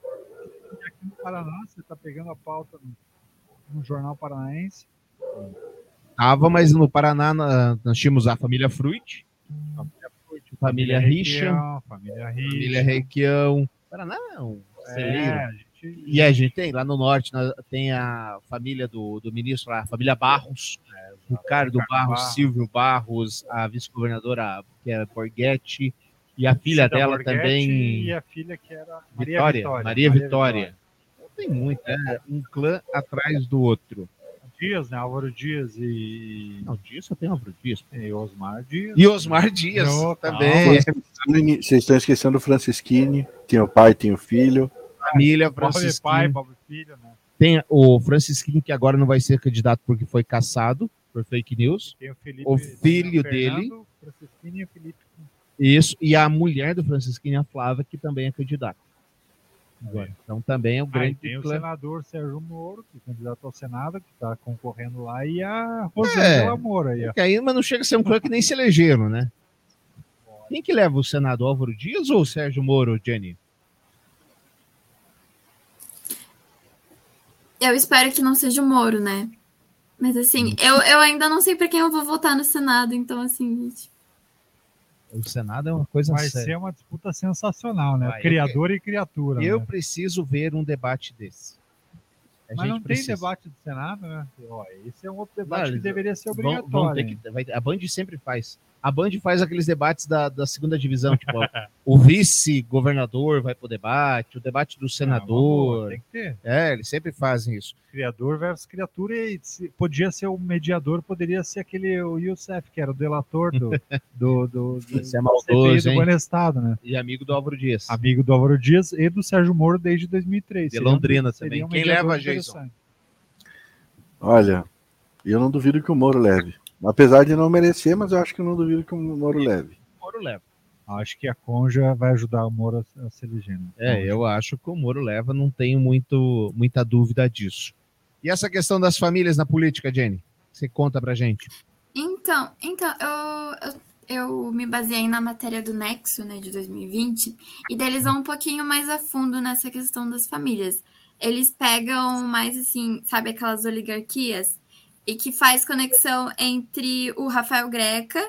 Speaker 7: E aqui no Paraná, você está pegando a pauta no, Jornal Paranaense.
Speaker 6: Tava, mas no Paraná nós tínhamos a família Fruit, família Richa,
Speaker 7: Requião, Família Richa.
Speaker 6: família Requião. Paraná não,
Speaker 7: É,
Speaker 6: celeiro. E a gente tem lá no norte, nós- tem a família do, do ministro lá, a família Barros, Ricardo
Speaker 7: Ricardo
Speaker 6: Barros,
Speaker 7: Barros.
Speaker 6: Silvio Barros, a vice-governadora que é Borghetti, e a filha
Speaker 7: Cida
Speaker 6: dela
Speaker 7: Borghetti
Speaker 6: também,
Speaker 7: E a filha que era Maria
Speaker 6: Vitória,
Speaker 7: Vitória.
Speaker 6: Maria Vitória. Tem muito, é um clã atrás do outro.
Speaker 7: Dias, né? Álvaro Dias e,
Speaker 6: Não, disso só tem Álvaro Dias.
Speaker 7: e Osmar Dias.
Speaker 6: E Osmar Dias
Speaker 7: Não,
Speaker 6: também,
Speaker 8: Vocês estão esquecendo o Francisquini. Tem o pai, tem o filho.
Speaker 6: Família
Speaker 7: Pobre
Speaker 6: Francisquinho.
Speaker 7: pai, pobre filho, né?
Speaker 6: Tem o Francisquinho, que agora não vai ser candidato porque foi caçado por fake news.
Speaker 7: Tem o Felipe.
Speaker 6: O
Speaker 7: tem
Speaker 6: filho
Speaker 7: Fernando,
Speaker 6: dele.
Speaker 7: o Francisquinho e o Felipe.
Speaker 6: Isso, e a mulher do Francisquinho, a Flávia, que também é candidata. Então também é o
Speaker 7: Aí
Speaker 6: grande
Speaker 7: tem o
Speaker 6: clã.
Speaker 7: senador Sérgio Moro, que é candidato ao Senado, que está concorrendo lá, e a Rosângela Moro aí, ó.
Speaker 6: Que aí, mas não chega a ser um clã que nem se elegeram, né? Quem que leva o Senado? Álvaro Dias ou o Sérgio Moro, Jenny?
Speaker 9: Eu espero que não seja o Moro, né? Mas assim, eu, eu ainda não sei pra quem eu vou votar no Senado, então assim, gente.
Speaker 6: O Senado é uma coisa
Speaker 7: Vai
Speaker 6: séria.
Speaker 7: ser uma disputa sensacional, né?
Speaker 6: Vai, eu-
Speaker 7: Criador e criatura.
Speaker 6: Eu
Speaker 7: né?
Speaker 6: preciso ver um debate desse. A
Speaker 7: Mas
Speaker 6: gente
Speaker 7: não
Speaker 6: precisa.
Speaker 7: tem debate do Senado, né? Ó, esse é um outro debate
Speaker 6: Não,
Speaker 7: que deveria ser
Speaker 6: Vão-
Speaker 7: obrigatório.
Speaker 6: vão ter
Speaker 7: hein?
Speaker 6: que- vai- a Band sempre faz. A Band faz aqueles debates da, da segunda divisão, tipo, [laughs] o vice-governador vai pro debate, o debate do
Speaker 7: Ah,
Speaker 6: senador.
Speaker 7: tem que ter.
Speaker 6: É, eles sempre fazem isso.
Speaker 7: Criador versus criatura, e se- podia ser o mediador, poderia ser aquele o Youssef, que era o delator do, [laughs] do, do, do,
Speaker 6: Esse é maldoso,
Speaker 7: do
Speaker 6: hein?
Speaker 7: Banestado, né?
Speaker 6: E amigo do Álvaro Dias.
Speaker 7: Amigo do Álvaro Dias e do Sérgio Moro desde 2003.
Speaker 6: De
Speaker 7: Seria um-
Speaker 6: Londrina
Speaker 7: seria
Speaker 6: também.
Speaker 7: um
Speaker 6: Quem leva, Jason?
Speaker 8: Olha, eu não duvido que o Moro leve. Apesar de não merecer, mas eu acho que eu não duvido que o Moro leve.
Speaker 6: Moro leva.
Speaker 7: Acho que a Conja vai ajudar o Moro a, a se eleger. né?
Speaker 6: É, eu acho que o Moro leva, não tenho muito, muita dúvida disso. E essa questão das famílias na política, Jenny? Você conta pra gente.
Speaker 9: Então, então eu, eu, eu me baseei na matéria do Nexo, né, de 2020, e daí eles vão um pouquinho mais a fundo nessa questão das famílias. Eles pegam mais assim, sabe, aquelas oligarquias, e que faz conexão entre o Rafael Greca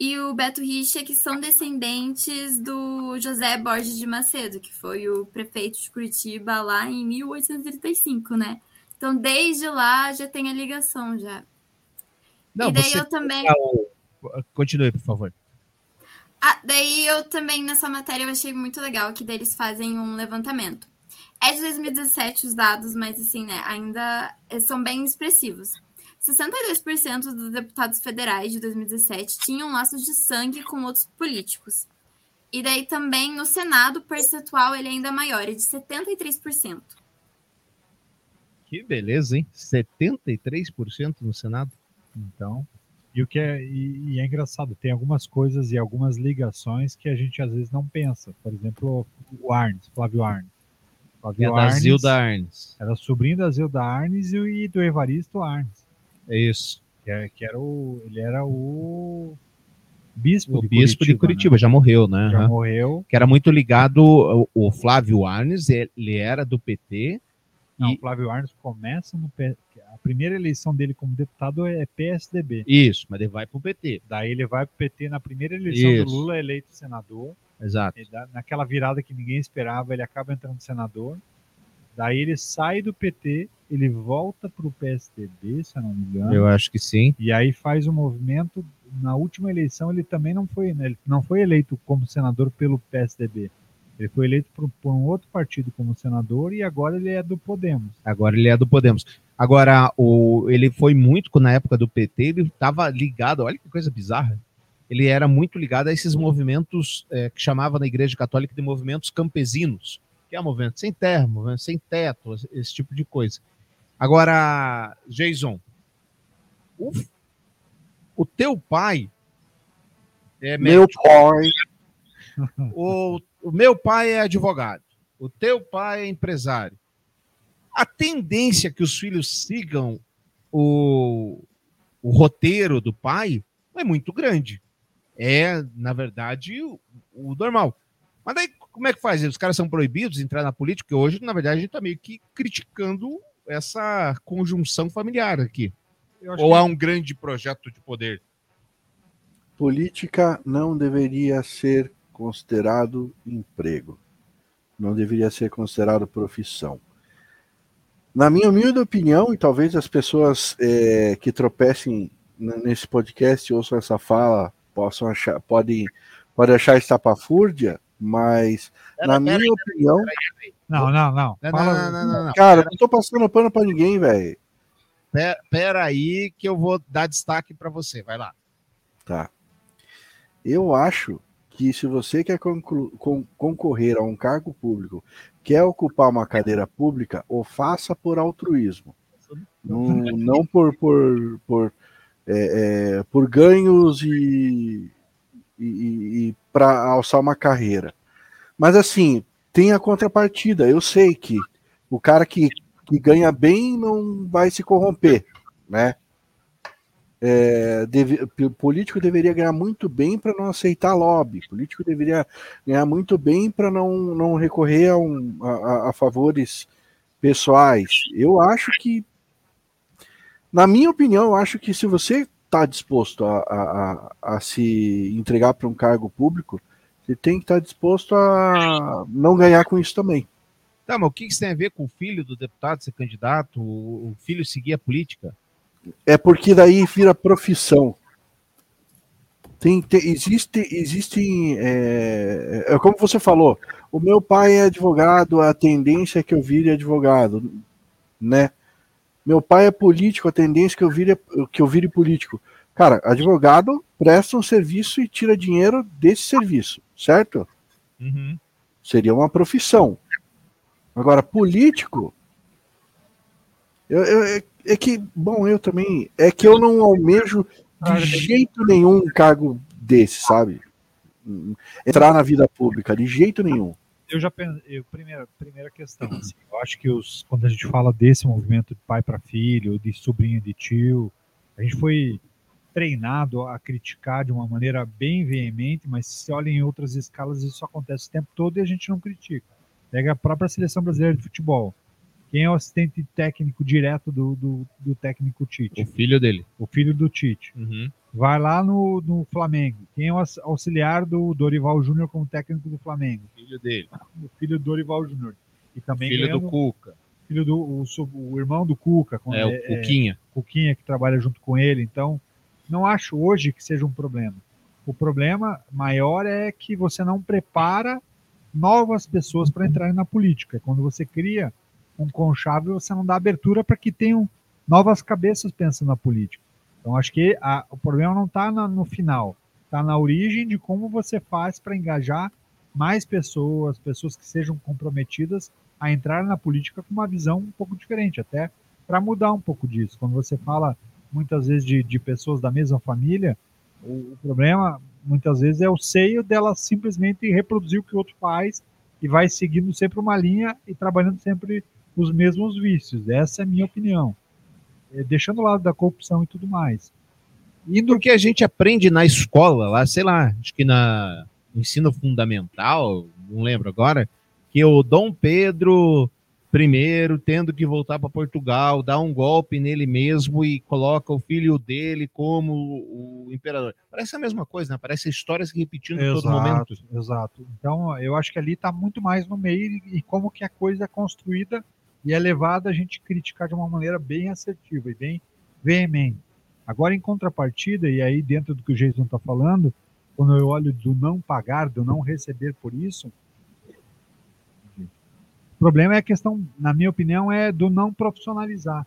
Speaker 9: e o Beto Richa, que são descendentes do José Borges de Macedo, que foi o prefeito de Curitiba lá em 1835, né? Então, desde lá já tem a ligação já.
Speaker 6: Não,
Speaker 9: e daí
Speaker 6: você-
Speaker 9: eu também.
Speaker 6: Continue, por favor.
Speaker 9: Ah, daí eu também, nessa matéria, eu achei muito legal que daí eles fazem um levantamento. É de 2017 os dados, mas assim, né, ainda são bem expressivos. 62% dos deputados federais de 2017 tinham laços de sangue com outros políticos. E daí também no Senado, o percentual ele é ainda maior, é de 73%.
Speaker 6: Que beleza, hein? 73% no Senado.
Speaker 7: Então, e o que é, e, e é engraçado, tem algumas coisas e algumas ligações que a gente às vezes não pensa. Por exemplo, o Arnes, Flávio Arnes. Flávio
Speaker 6: da
Speaker 7: Arnes
Speaker 6: Zilda Arnes.
Speaker 7: era sobrinho da Zilda Arnes e, e do Evaristo Arnes,
Speaker 6: É isso.
Speaker 7: que, é, que era o, ele era o bispo,
Speaker 6: O
Speaker 7: de,
Speaker 6: bispo de Curitiba já morreu, né?
Speaker 7: né? Já
Speaker 6: Aham.
Speaker 7: morreu.
Speaker 6: Que era muito ligado. O, o Flávio Arnes, ele era do PT.
Speaker 7: Não,
Speaker 6: E-
Speaker 7: o Flávio Arnes começa no P- a primeira eleição dele como deputado é PSDB.
Speaker 6: Isso, mas ele vai pro PT.
Speaker 7: Daí ele vai pro PT na primeira eleição
Speaker 6: Isso.
Speaker 7: do Lula, é eleito senador.
Speaker 6: Exato.
Speaker 7: Ele dá- naquela virada que ninguém esperava, ele acaba entrando senador. Daí ele sai do PT, ele volta pro PSDB, se eu não me engano.
Speaker 6: Eu acho que sim.
Speaker 7: E aí faz o movimento. Na última eleição ele também não foi, né, ele não foi eleito como senador pelo PSDB. Ele foi eleito por, por um outro partido como senador e agora ele é do Podemos.
Speaker 6: Agora ele é do Podemos. Agora, o, ele foi muito, na época do PT, ele estava ligado, olha que coisa bizarra. Ele era muito ligado a esses movimentos é, que chamava na Igreja Católica de movimentos campesinos, que é movimento sem terra, movimento sem teto, esse tipo de coisa. Agora, Jason, o, o teu pai é
Speaker 8: Meu
Speaker 6: médico.
Speaker 8: pai.
Speaker 6: O, o meu pai é advogado, o teu pai é empresário. A tendência que os filhos sigam o, o roteiro do pai é muito grande. É, na verdade, o, o normal. Mas daí, como é que faz? Os caras são proibidos de entrar na política? Porque hoje, na verdade, a gente está meio que criticando essa conjunção familiar aqui. Ou
Speaker 7: que-
Speaker 6: há um grande projeto de poder?
Speaker 8: Política não deveria ser considerado emprego. Não deveria ser considerado profissão. Na minha humilde opinião, e talvez as pessoas eh, que tropecem nesse podcast ouçam essa fala, possam achar, podem, podem achar estapafúrdia, mas na minha opinião,
Speaker 7: Não, não, não.
Speaker 6: Não,
Speaker 7: Fala-
Speaker 6: não, não, não, não.
Speaker 8: cara, não tô passando pano pra ninguém, velho.
Speaker 6: Pera, pera aí que eu vou dar destaque para você. Vai lá.
Speaker 8: Tá. Eu acho que se você quer conclu- con- concorrer a um cargo público, quer ocupar uma cadeira pública, o faça por altruísmo. Não, não por, por, por, é, é, por ganhos e, e, para alçar uma carreira. Mas assim, tem a contrapartida. Eu sei que o cara que, que ganha bem não vai se corromper, né? É, deve, político deveria ganhar muito bem para não aceitar lobby. Político deveria ganhar muito bem para não, não recorrer a, um, a, a, favores pessoais. Eu acho que, na minha opinião, eu acho que se você está disposto a, a, a, se entregar para um cargo público, você tem que estar tá disposto a não ganhar com isso também.
Speaker 6: Tá, mas o que isso tem a ver com o filho do deputado ser candidato, o filho seguir a política?
Speaker 8: É porque daí vira profissão. Tem, tem, existe, existem. É, é, como você falou, o meu pai é advogado, a tendência é que eu vire advogado, né? Meu pai é político, a tendência é que eu vire, que eu vire político. Cara, advogado presta um serviço e tira dinheiro desse serviço, certo?
Speaker 6: Uhum.
Speaker 8: Seria uma profissão. Agora, político. Eu, eu, é, é que, bom, eu também. É que eu não almejo de jeito nenhum um cargo desse, sabe? Entrar na vida pública, de jeito nenhum.
Speaker 7: Eu já pensei, primeira, primeira questão, assim, eu acho que os, quando a gente fala desse movimento de pai para filho, de sobrinho de tio, a gente foi treinado a criticar de uma maneira bem veemente, mas se olha em outras escalas, isso acontece o tempo todo e a gente não critica. Pega a própria seleção brasileira de futebol. Quem é o assistente técnico direto do, do, do técnico Tite?
Speaker 6: O filho dele.
Speaker 7: O filho do Tite.
Speaker 6: Uhum.
Speaker 7: Vai lá no, no Flamengo. Quem é o auxiliar do Dorival Júnior como técnico do Flamengo?
Speaker 6: Filho dele.
Speaker 7: O filho do Dorival Júnior. E também
Speaker 6: filho do Cuca.
Speaker 7: Filho do o, o, irmão do Cuca.
Speaker 6: É, o é, Cuquinha. É,
Speaker 7: Cuquinha que trabalha junto com ele. Então, não acho hoje que seja um problema. O problema maior é que você não prepara novas pessoas para entrarem na política. Quando você cria um conchável, você não dá abertura para que tenham novas cabeças pensando na política. Então, acho que a, o problema não está no final, está na origem de como você faz para engajar mais pessoas, pessoas que sejam comprometidas a entrar na política com uma visão um pouco diferente, até para mudar um pouco disso. Quando você fala muitas vezes de, de pessoas da mesma família, o, o problema muitas vezes é o seio dela simplesmente reproduzir o que o outro faz e vai seguindo sempre uma linha e trabalhando sempre os mesmos vícios. Essa é a minha opinião. É, deixando o lado da corrupção e tudo mais.
Speaker 6: Indo... Porque a gente aprende na escola, lá, sei lá, acho que na ensino fundamental, não lembro agora, que o Dom Pedro primeiro tendo que voltar para Portugal, dá um golpe nele mesmo e coloca o filho dele como o imperador. Parece a mesma coisa, né? Parece histórias se repetindo exato, todo momento.
Speaker 7: Exato. Então, eu acho que ali está muito mais no meio e como que a coisa é construída e é levada a gente criticar de uma maneira bem assertiva e bem veemente. Agora, em contrapartida, e aí dentro do que o Jason está falando, quando eu olho do não pagar, do não receber por isso, o problema é a questão, na minha opinião, é do não profissionalizar.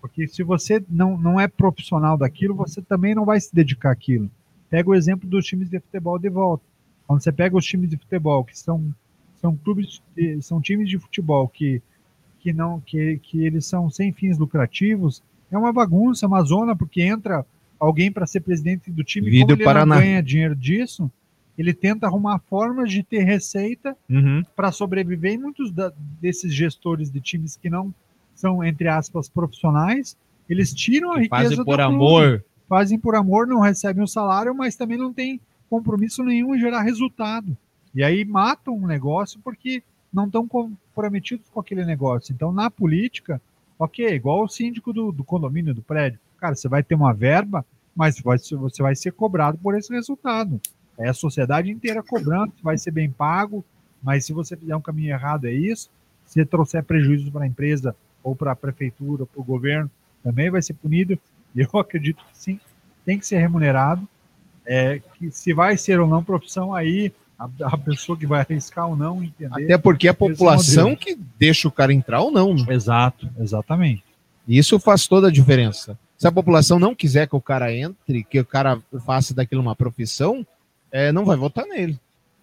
Speaker 7: Porque se você não, não é profissional daquilo, você também não vai se dedicar àquilo. Pega o exemplo dos times de futebol de volta. Quando você pega os times de futebol, que são, são clubes, são times de futebol que, que não que, que eles são sem fins lucrativos, é uma bagunça, uma zona, porque entra alguém para ser presidente do time,
Speaker 6: e como ele Paraná.
Speaker 7: não ganha dinheiro disso, ele tenta arrumar formas de ter receita
Speaker 6: uhum.
Speaker 7: para sobreviver. E muitos da, desses gestores de times que não são, entre aspas, profissionais, eles tiram a que riqueza
Speaker 6: fazem por do amor.
Speaker 7: Fazem por amor, não recebem o salário, mas também não tem compromisso nenhum em gerar resultado. E aí matam um negócio porque não estão comprometidos com aquele negócio. Então, na política, ok, igual o síndico do, do condomínio, do prédio. Cara, você vai ter uma verba, mas vai, você vai ser cobrado por esse resultado. É a sociedade inteira cobrando, vai ser bem pago, mas se você fizer um caminho errado, é isso. Se trouxer prejuízo para a empresa, ou para a prefeitura, para o governo, também vai ser punido. E eu [laughs] acredito que sim, tem que ser remunerado. É, que se vai ser ou não profissão, aí a, pessoa que vai arriscar ou não entender.
Speaker 6: Até porque é a população que deixa o cara entrar ou não. Né?
Speaker 7: Exato, exatamente.
Speaker 6: Isso faz toda a diferença. Se a população não quiser que o cara entre, que o cara faça daquilo uma profissão, é, não vai votar nele.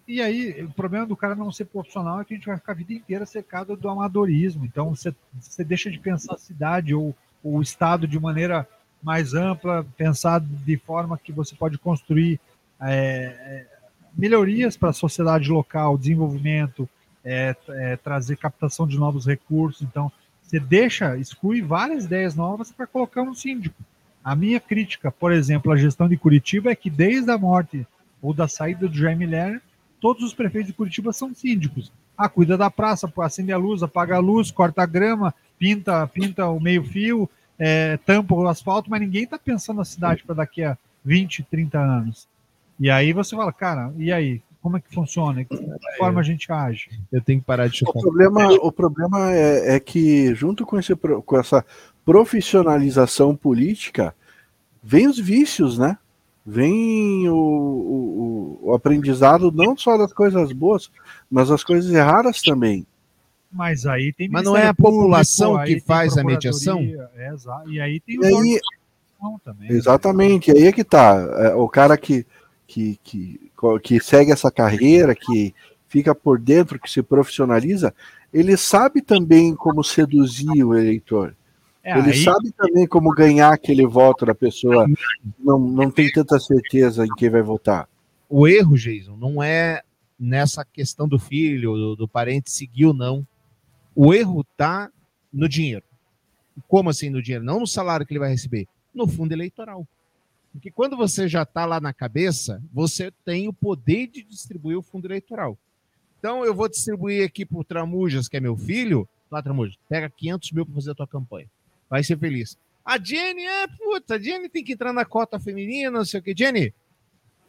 Speaker 7: E aí, o problema do cara não ser profissional é que a gente vai ficar a vida inteira cercado do amadorismo. Então, você, você deixa de pensar a cidade ou, ou o Estado de maneira mais ampla, pensar de forma que você pode construir é, é melhorias para a sociedade local, desenvolvimento, é, é, trazer captação de novos recursos. Então, você deixa, exclui várias ideias novas para colocar um síndico. A minha crítica, por exemplo, à gestão de Curitiba é que desde a morte ou da saída do Jaime Lerner, todos os prefeitos de Curitiba são síndicos. Ah, cuida da praça, acende a luz, apaga a luz, corta a grama, pinta, pinta o meio-fio, é, tampa o asfalto, mas ninguém está pensando na cidade para daqui a 20, 30 anos. E aí você fala, cara, e aí? Como é que funciona? De que forma a gente age?
Speaker 6: Eu tenho que parar de
Speaker 8: O
Speaker 6: chutar.
Speaker 8: problema, o problema é, é que, junto com, esse, com essa profissionalização política, vem os vícios, né? Vem o, o, o- o aprendizado não só das coisas boas, mas das coisas erradas também.
Speaker 7: Mas aí tem
Speaker 6: Mas não é a
Speaker 7: Público,
Speaker 6: população
Speaker 7: aí
Speaker 6: que faz a mediação?
Speaker 7: É, exato. E aí tem
Speaker 8: E aí,
Speaker 7: também.
Speaker 8: exatamente, aí é que tá. É, o cara que, que, que, que segue essa carreira, que fica por dentro, que se profissionaliza, ele sabe também como seduzir o eleitor.
Speaker 7: É,
Speaker 8: Ele
Speaker 7: aí-
Speaker 8: sabe também como ganhar aquele voto da pessoa que não, não tem tanta certeza em quem vai votar.
Speaker 6: O erro, Jason, não é nessa questão do filho, do, do parente seguir ou não. O erro tá no dinheiro. Como assim no dinheiro? Não no salário que ele vai receber, no fundo eleitoral. Porque quando você já está lá na cabeça, você tem o poder de distribuir o fundo eleitoral. Então eu vou distribuir aqui para o Tramujas, que é meu filho. Lá, Tramujas, pega 500 mil para fazer a tua campanha. Vai ser feliz. A Jenny, é, puta, a Jenny tem que entrar na cota feminina, não sei o que. Jenny,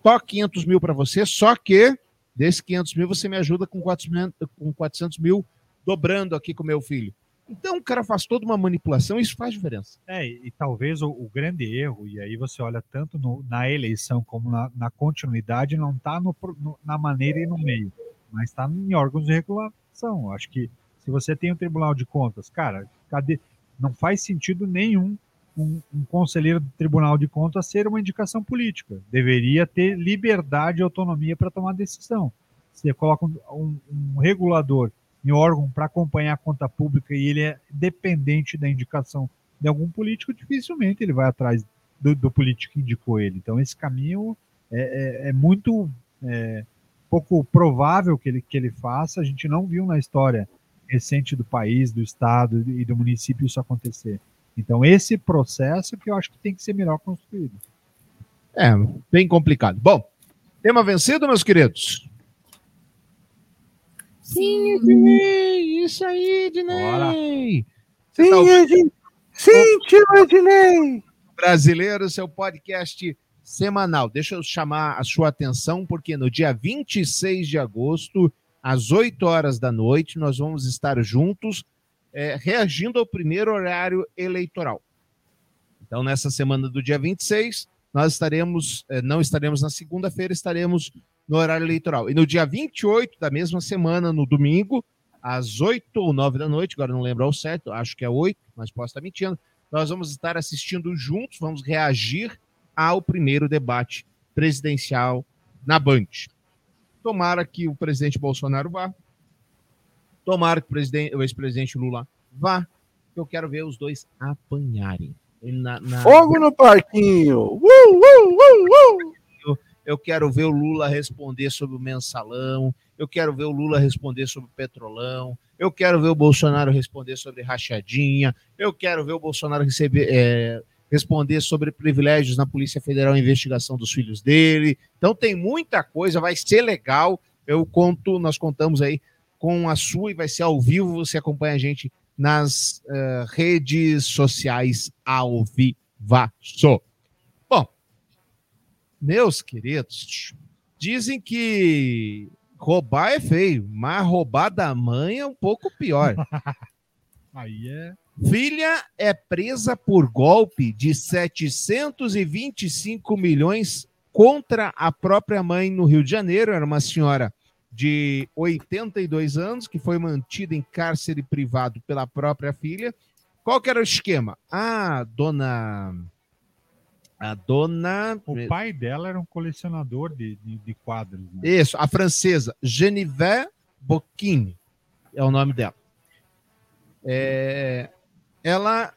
Speaker 6: toca 500 mil para você, só que desses 500 mil você me ajuda com 400, com 400 mil dobrando aqui com meu filho. Então o cara faz toda uma manipulação isso faz diferença.
Speaker 7: É, e, talvez o, o grande erro, e aí você olha tanto no- na eleição como na, na continuidade, não está na maneira e no meio, mas está em órgãos de regulação. Acho que se você tem um Tribunal de Contas, cara, cadê? Não faz sentido nenhum um, um conselheiro do Tribunal de Contas ser uma indicação política. Deveria ter liberdade e autonomia para tomar decisão. Você coloca um- um regulador em órgão para acompanhar a conta pública e ele é dependente da indicação de algum político, dificilmente ele vai atrás do, do político que indicou ele. Então, esse caminho é, é- é muito é, pouco provável que ele, que ele faça. A gente não viu na história recente do país, do estado e do município isso acontecer. Então, esse processo que eu acho que tem que ser melhor construído.
Speaker 6: É, bem complicado. Bom, tema vencido, meus queridos? Sim, Ednei! Isso aí, Ednei! Você
Speaker 8: Sim,
Speaker 6: tá ouvindo?
Speaker 8: Sim, tio Ednei!
Speaker 6: Brasileiro, seu podcast semanal. Deixa eu chamar a sua atenção, porque no dia 26 de agosto, às 8 horas da noite, nós vamos estar juntos é, reagindo ao primeiro horário eleitoral. Então, nessa semana do dia 26, nós estaremos, eh, não estaremos na segunda-feira, estaremos no horário eleitoral. E no dia 28 da mesma semana, no domingo, às 8 ou 9 da noite, agora não lembro ao certo, acho que é 8, mas posso estar mentindo, nós vamos estar assistindo juntos, vamos reagir ao primeiro debate presidencial na Band. Tomara que o presidente Bolsonaro vá, tomara que o, presidente- o ex-presidente Lula vá, que eu quero ver os dois apanharem. Na- na-
Speaker 8: Fogo no parquinho! Uh, uh, uh, uh.
Speaker 6: Eu quero ver o Lula responder sobre o mensalão, eu quero ver o Lula responder sobre o petrolão, eu quero ver o Bolsonaro responder sobre rachadinha, eu quero ver o Bolsonaro receber, é, responder sobre privilégios na Polícia Federal e investigação dos filhos dele. Então tem muita coisa, vai ser legal. Eu conto, nós contamos aí com a sua e vai ser ao vivo. Você acompanha a gente nas eh, redes sociais ao vivaço. Meus queridos, dizem que roubar é feio, mas roubar da mãe é um pouco pior. [laughs]
Speaker 7: Aí é.
Speaker 6: Filha é presa por golpe de 725 milhões contra a própria mãe no Rio de Janeiro. Era uma senhora de 82 anos que foi mantida em cárcere privado pela própria filha. Qual que era o esquema? A dona. A dona.
Speaker 7: O pai dela era um colecionador de, de, de quadros. né?
Speaker 6: Isso, a francesa Geneviève Bocchini é o nome dela. É, ela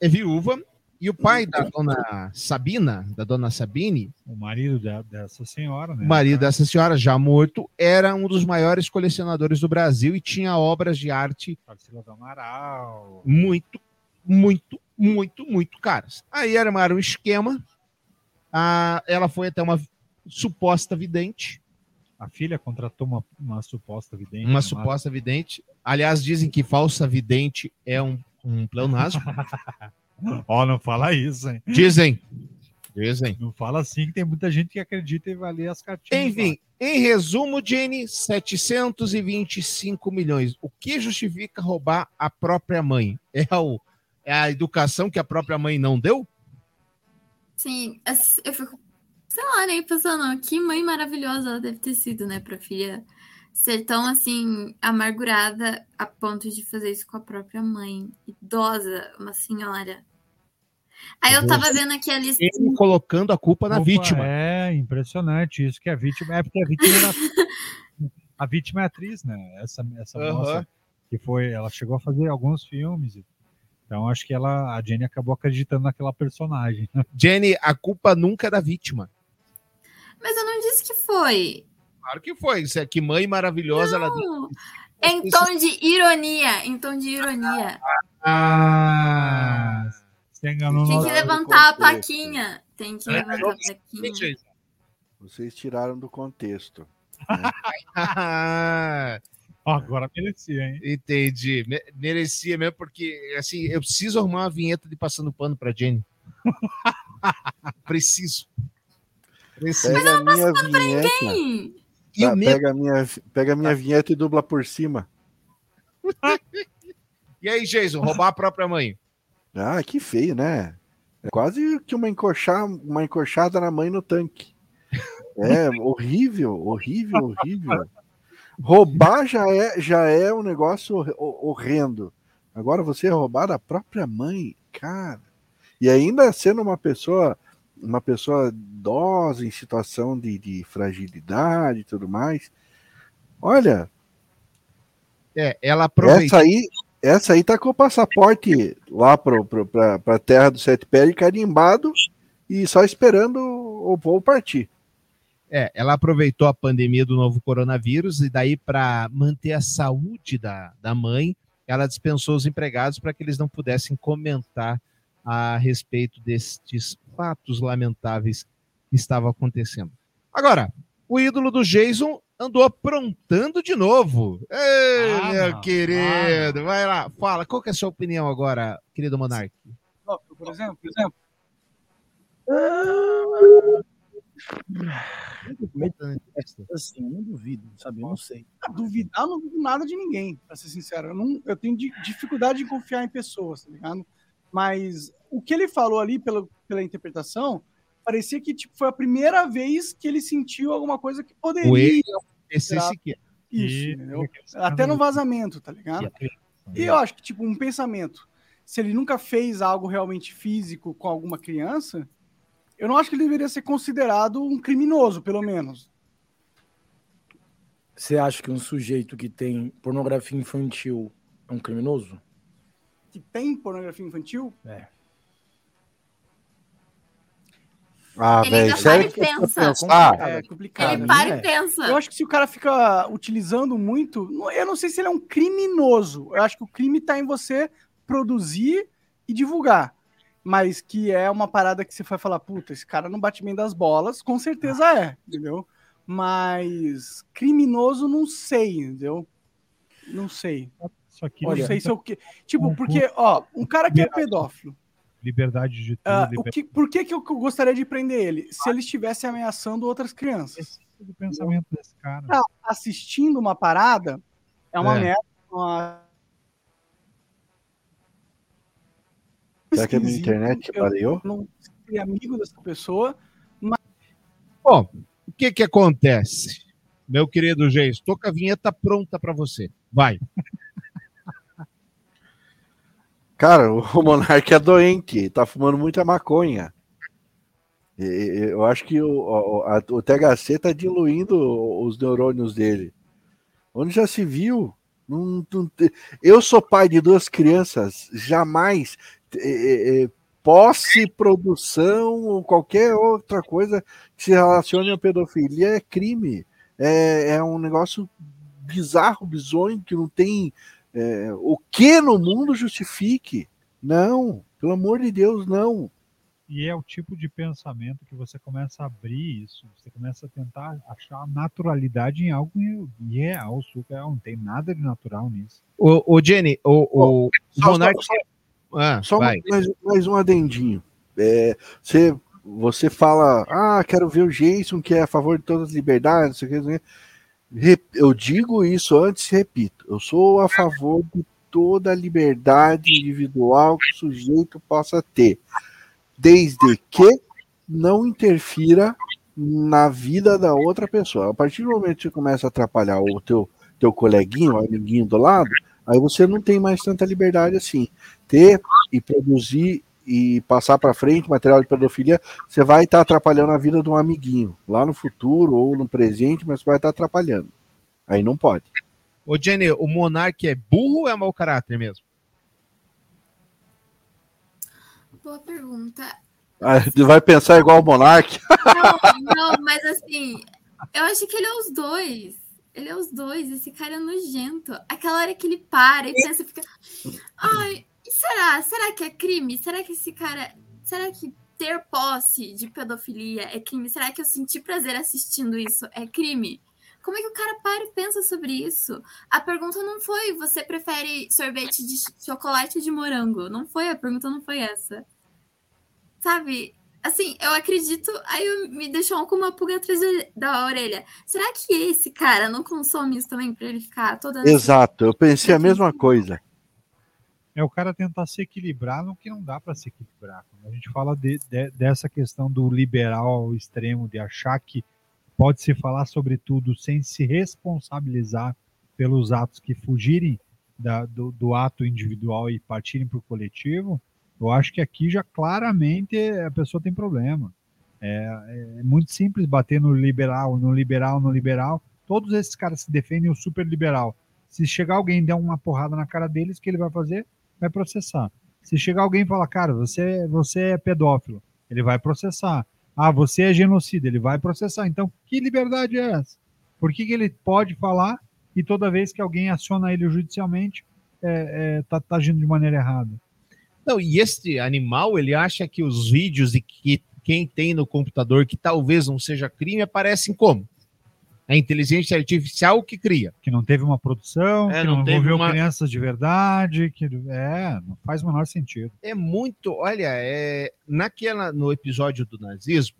Speaker 6: é viúva E o pai da dona Sabina, da dona Sabine,
Speaker 7: O marido da- dessa senhora, né?
Speaker 6: o marido dessa senhora, já morto, era um dos maiores colecionadores do Brasil e tinha obras de arte
Speaker 7: Tarsila do Amaral.
Speaker 6: muito, muito, muito, muito caras. Aí armaram um esquema. A, ela foi até uma suposta vidente,
Speaker 7: A filha contratou uma, uma suposta vidente.
Speaker 6: uma
Speaker 7: né?
Speaker 6: suposta vidente. Aliás, dizem que falsa vidente é um, um pleonasmo. [laughs]
Speaker 7: Ó, não fala isso, hein?
Speaker 6: Dizem. Dizem.
Speaker 7: Não fala assim que tem muita gente que acredita e vai ler as cartinhas.
Speaker 6: Enfim, em resumo, Jenny, 725 milhões. O que justifica roubar a própria mãe? É, o, é a educação que a própria mãe não deu?
Speaker 9: Sim, eu fico, sei lá, né, pensando, que mãe maravilhosa ela deve ter sido, né, pra filha ser tão, assim, amargurada a ponto de fazer isso com a própria mãe. Idosa, uma senhora. Aí eu tava vendo aqui a lista.
Speaker 6: Ele colocando a culpa na
Speaker 7: Opa,
Speaker 6: vítima.
Speaker 7: É impressionante isso que a vítima é porque a vítima era, [laughs] a vítima é atriz, né? Essa essa
Speaker 6: Aham.
Speaker 7: moça que foi, ela chegou a fazer alguns filmes. Então acho que ela a Jenny acabou acreditando naquela personagem. [laughs]
Speaker 6: Jenny, a culpa nunca é da vítima.
Speaker 9: Mas eu não disse que foi.
Speaker 6: Claro que foi. Isso é que mãe maravilhosa ela deu.
Speaker 9: Não. Em tom de ironia, em tom de ironia.
Speaker 7: Ah, você enganou
Speaker 9: Tem que levantar a plaquinha. Tem que
Speaker 6: É,
Speaker 9: levantar a
Speaker 6: não-
Speaker 9: plaquinha.
Speaker 8: Vocês tiraram do contexto. [laughs]
Speaker 6: Ah,
Speaker 7: Ó, agora merecia, hein?
Speaker 6: entendi. Me- merecia mesmo, porque assim, eu preciso arrumar uma vinheta de passando pano pra Jenny. [laughs] preciso. Preciso.
Speaker 8: Pega a minha vinheta.
Speaker 9: Sim.
Speaker 6: E o
Speaker 8: tá, pega, a minha, pega a minha vinheta e dubla por cima. [laughs]
Speaker 6: E aí, Jason, roubar a própria mãe?
Speaker 8: Ah, que feio, né? É quase que uma, encoxar, uma encoxada na mãe no tanque. É horrível, horrível, horrível. Roubar já é, já é um negócio hor- horrendo. Agora você roubar da própria mãe, cara. E ainda sendo uma pessoa, uma pessoa idosa em situação de, de fragilidade e tudo mais. Olha,
Speaker 6: É, ela aproveitou.
Speaker 8: essa aí, essa aí tá com o passaporte lá pro, pro, pra, pra terra do Sete Pés carimbado e só esperando o voo partir.
Speaker 6: É, ela aproveitou a pandemia do novo coronavírus e daí para manter a saúde da, da mãe, ela dispensou os empregados para que eles não pudessem comentar a respeito destes fatos lamentáveis que estavam acontecendo. Agora, o ídolo do Jason andou aprontando de novo. Ei,
Speaker 7: Ah,
Speaker 6: meu
Speaker 7: não.
Speaker 6: querido, vai lá, fala, qual que é a sua opinião agora, querido Monark?
Speaker 1: Ó, Por exemplo, por exemplo. Assim, eu não duvido, sabe? Eu não sei. Ah, Duvidar, eu não duvido nada de ninguém, pra ser sincero. Eu, não, eu tenho di- dificuldade de confiar em pessoas, tá ligado? Mas o que ele falou ali pela, pela interpretação, parecia que tipo, foi a primeira vez que ele sentiu alguma coisa que poderia.
Speaker 6: Ele esse sequer.
Speaker 1: Isso, entendeu? Até no vazamento, tá ligado? E eu acho que, tipo, um pensamento. Se ele nunca fez algo realmente físico com alguma criança, eu não acho que ele deveria ser considerado um criminoso, pelo menos.
Speaker 10: Você acha que um sujeito que tem pornografia infantil é um criminoso?
Speaker 1: Que tem pornografia infantil?
Speaker 10: É.
Speaker 8: Ah,
Speaker 9: Ele
Speaker 8: velho,
Speaker 9: ainda
Speaker 8: sério
Speaker 9: para
Speaker 8: que
Speaker 9: e pensa.
Speaker 8: pensar?
Speaker 1: É complicado.
Speaker 9: Ele
Speaker 1: né?
Speaker 9: para
Speaker 10: é.
Speaker 9: e pensa.
Speaker 1: Eu acho que se o cara fica utilizando muito, eu não sei se ele é um criminoso. Eu acho que o crime tá em você produzir e divulgar. Mas que é uma parada que você vai falar, puta, esse cara não bate bem das bolas, com certeza é, entendeu? Mas criminoso não sei, entendeu? Não sei.
Speaker 7: Isso aqui
Speaker 1: não
Speaker 7: é
Speaker 1: sei se eu que. Tipo, porque, ó, um cara que é pedófilo,
Speaker 7: liberdade de tudo.
Speaker 1: ah, o que, por que, que eu gostaria de prender ele? Se ele estivesse ameaçando outras crianças.
Speaker 7: do pensamento desse cara.
Speaker 1: tá assistindo uma parada é uma
Speaker 6: É.
Speaker 1: merda. Uma...
Speaker 8: Será que a minha
Speaker 1: Esquisito,
Speaker 8: internet
Speaker 1: eu
Speaker 8: baleou?
Speaker 1: Não seria amigo dessa pessoa.
Speaker 6: Bom, o que que acontece? Meu querido Jason, estou com a vinheta pronta para você. Vai.
Speaker 8: Cara, o [laughs] Monark é doente, tá fumando muita maconha. E- Eu acho que o, o, a- o THC tá diluindo os neurônios dele. Onde já se viu? Não- não te- eu sou pai de duas crianças, jamais eh, eh, eh, posse, produção ou qualquer outra coisa que se relacione à pedofilia é crime. É, é um negócio bizarro, bizonho, que não tem é, o que no mundo justifique. Não, pelo amor de Deus, não.
Speaker 7: E é o tipo de pensamento que você começa a abrir isso, você começa a tentar achar naturalidade em algo irreal, surreal, não tem nada de natural nisso.
Speaker 6: O, o Jenny, o, o,
Speaker 8: Só-
Speaker 6: Monark.
Speaker 8: só-
Speaker 6: Ah,
Speaker 8: Só
Speaker 6: vai.
Speaker 8: mais, mais um adendinho. É, você, você fala, ah, quero ver o Jason que é a favor de todas as liberdades, não sei o que, não sei o que. Rep- Eu digo isso antes e repito. Eu sou a favor de toda a liberdade individual que o sujeito possa ter, desde que não interfira na vida da outra pessoa. A partir do momento que você começa a atrapalhar o teu, teu coleguinho, o amiguinho do lado, aí você não tem mais tanta liberdade assim. Ter e produzir e passar para frente material de pedofilia, você vai estar atrapalhando a vida de um amiguinho, lá no futuro ou no presente, mas você vai estar atrapalhando. Aí não pode.
Speaker 6: Ô, Jenny, o Monark é burro ou é mau caráter mesmo?
Speaker 9: Boa pergunta.
Speaker 8: Aí vai pensar igual o Monark. [laughs]
Speaker 9: Não, não, mas assim, eu acho que ele é os dois. Ele é os dois, esse cara é nojento. Aquela hora que ele para e pensa, fica. Ai, será? Será que é crime? Será que esse cara. Será que ter posse de pedofilia é crime? Será que eu senti prazer assistindo isso é crime? Como é que o cara para e pensa sobre isso? A pergunta não foi você prefere sorvete de ch- chocolate ou de morango? Não foi, a pergunta não foi essa. Sabe? Assim, eu acredito. Aí eu- me deixou com uma pulga atrás da- orelha. Será que esse cara não consome isso também pra ele ficar toda.
Speaker 8: Exato, eu pensei a mesma coisa.
Speaker 7: É o cara tentar se equilibrar no que não dá para se equilibrar. Quando a gente fala de- de- dessa questão do liberal ao extremo, de achar que pode se falar sobre tudo sem se responsabilizar pelos atos que fugirem da- do, do ato individual e partirem para o coletivo, eu acho que aqui já claramente a pessoa tem problema. É, é muito simples bater no liberal, no liberal, no liberal. Todos esses caras se defendem o super liberal. Se chegar alguém e der uma porrada na cara deles, o que ele vai fazer? Vai processar. Se chegar alguém e falar, cara, você, você é pedófilo, ele vai processar. Ah, você é genocida, ele vai processar. Então, que liberdade é essa? Por que, que ele pode falar e toda vez que alguém aciona ele judicialmente, é, é, tá, tá agindo de maneira errada?
Speaker 6: Não, e este animal, ele acha que os vídeos e que quem tem no computador que talvez não seja crime aparecem como? A inteligência artificial que cria.
Speaker 7: Que não teve uma produção,
Speaker 6: É,
Speaker 7: que
Speaker 6: não
Speaker 7: não,
Speaker 6: teve
Speaker 7: envolveu
Speaker 6: uma-
Speaker 7: crianças de verdade, que é, não faz o menor sentido.
Speaker 6: É muito, olha, é, naquela no episódio do nazismo,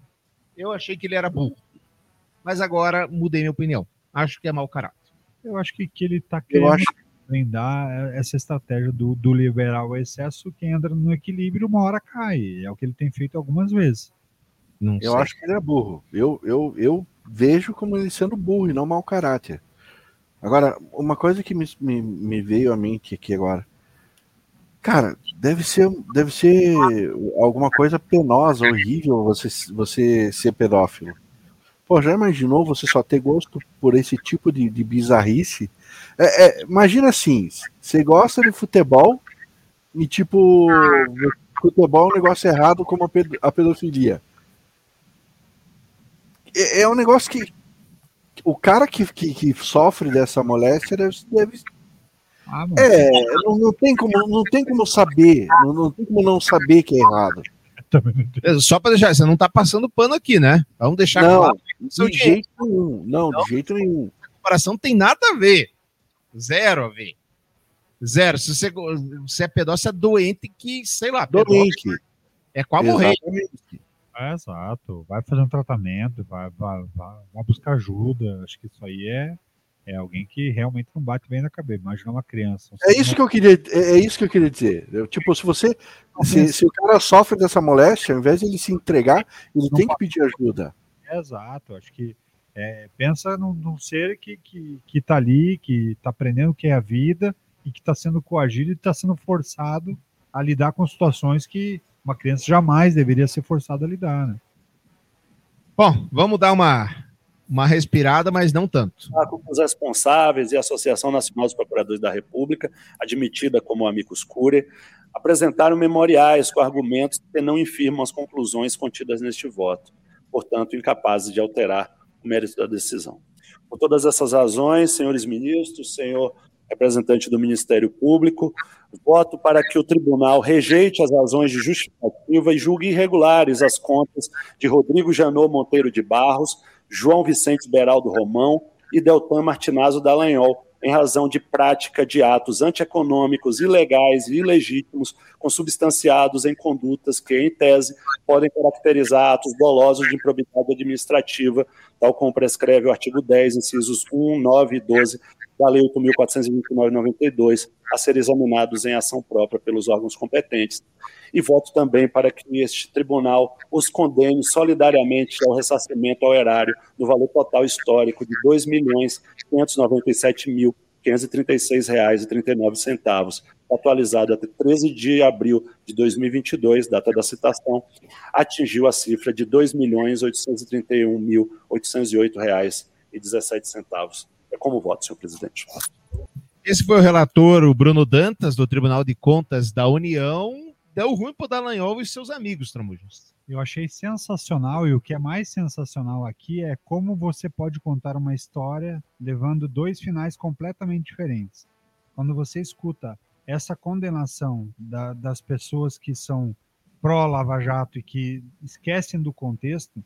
Speaker 6: eu achei que ele era burro. Mas agora mudei minha opinião. Acho que é mau caráter.
Speaker 7: Eu acho que, que ele está querendo
Speaker 8: acho-
Speaker 7: blindar essa estratégia do, do liberal ao excesso, quem entra no equilíbrio uma hora cai. É o que ele tem feito algumas vezes.
Speaker 6: Não
Speaker 8: Eu
Speaker 6: sei.
Speaker 8: acho que ele é burro. Eu, eu, eu vejo como ele sendo burro e não mau caráter. Agora, uma coisa que me, me, me veio à mente aqui agora. Cara, deve ser, deve ser alguma coisa penosa, horrível você, você ser pedófilo. Pô, já imaginou você só ter gosto por esse tipo de, de bizarrice? É, é, imagina assim, você gosta de futebol e tipo, futebol é um negócio errado como a ped- a pedofilia é, é um negócio que o cara que, que, que sofre dessa moléstia deve, deve-
Speaker 7: Ah,
Speaker 8: é, não, não tem como não tem como saber, não, não tem como não saber que é errado.
Speaker 6: É, Só para deixar, você não tá passando pano aqui, né? Vamos deixar
Speaker 8: Não,
Speaker 6: claro. Seu
Speaker 8: de jeito nenhum, não, de jeito nenhum.
Speaker 6: comparação não tem nada a ver. Zero a ver. Zero. Se você, você é pedófilo, você é doente que, sei lá,
Speaker 8: Doente.
Speaker 6: é quase morrer.
Speaker 7: É, exato. Vai fazer um tratamento, vai, vai, vai, vai buscar ajuda. Acho que isso aí é, é alguém que realmente não bate bem na cabeça. Imagina uma criança. um
Speaker 8: É isso que eu queria, é, é isso que eu queria dizer. Eu, tipo, se você se, se o cara sofre dessa moléstia, ao invés de ele se entregar, ele tem que pedir ajuda.
Speaker 7: Exato, acho que é, pensa num, num ser que, que, que tá ali, que tá aprendendo o que é a vida e que está sendo coagido e está sendo forçado a lidar com situações que uma criança jamais deveria ser forçada a lidar, né?
Speaker 6: Bom, vamos dar uma, uma respirada, mas não tanto.
Speaker 11: os responsáveis e a Associação Nacional dos Procuradores da República, admitida como amicus curiae, apresentaram memoriais com argumentos que não infirmam as conclusões contidas neste voto, portanto, incapazes de alterar o mérito da decisão. Por todas essas razões, senhores ministros, senhor representante do Ministério Público, voto para que o tribunal rejeite as razões de justificativa e julgue irregulares as contas de Rodrigo Janot Monteiro de Barros, João Vicente Beraldo Romão e Deltan Martinazzo Dallagnol, em razão de prática de atos antieconômicos, ilegais e ilegítimos, consubstanciados em condutas que, em tese, podem caracterizar atos dolosos de improbidade administrativa, tal como prescreve o artigo 10, incisos 1, 9 e 12 da Lei 8.429-92, a ser examinados em ação própria pelos órgãos competentes. E voto também para que este tribunal os condene solidariamente ao ressarcimento ao erário do valor total histórico de R$ 2.597.536,39, atualizado até 13 de abril de 2022, data da citação, atingiu a cifra de R$ 2.831.808,17. É como voto, senhor presidente.
Speaker 6: Esse foi o relator, o Bruno Dantas, do Tribunal de Contas da União. Deu ruim para o Dallagnol e seus amigos, Tramujas.
Speaker 7: Eu achei sensacional, e o que é mais sensacional aqui é como você pode contar uma história levando dois finais completamente diferentes. Quando você escuta essa condenação da, das pessoas que são pró-Lava Jato e que esquecem do contexto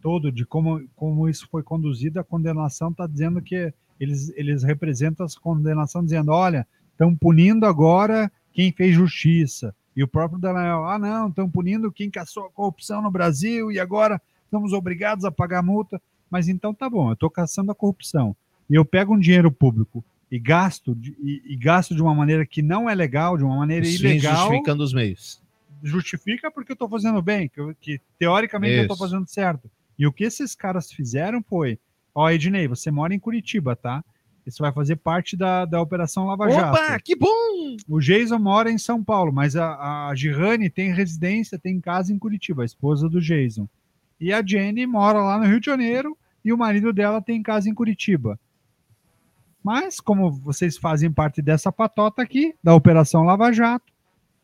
Speaker 7: todo de como, como isso foi conduzido, a condenação está dizendo que eles, eles representam essa condenação dizendo, olha, estão punindo agora quem fez justiça. E o próprio Daniel, ah, não, estão punindo quem caçou a corrupção no Brasil e agora estamos obrigados a pagar multa. Mas então tá bom, eu estou caçando a corrupção e eu pego um dinheiro público e gasto de, e, e, gasto de uma maneira que não é legal, de uma maneira Sim, ilegal.
Speaker 6: justificando os meios.
Speaker 7: Justifica porque eu estou fazendo bem, que, que teoricamente Isso. eu estou fazendo certo. E o que esses caras fizeram foi Ó, Ednei, você mora em Curitiba, tá? Isso vai fazer parte da, da Operação Lava Opa, Jato. Opa,
Speaker 6: que bom!
Speaker 7: O Jason mora em São Paulo, mas a, a Girane tem residência, tem casa em Curitiba, a esposa do Jason. E a Jenny mora lá no Rio de Janeiro e o marido dela tem casa em Curitiba. Mas, como vocês fazem parte dessa patota aqui, da Operação Lava Jato,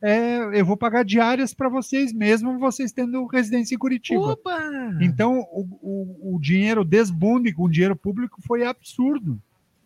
Speaker 7: é, eu vou pagar diárias para vocês, mesmo vocês tendo residência em Curitiba. Opa! Então, o, o, o dinheiro desbunde com o dinheiro público foi absurdo.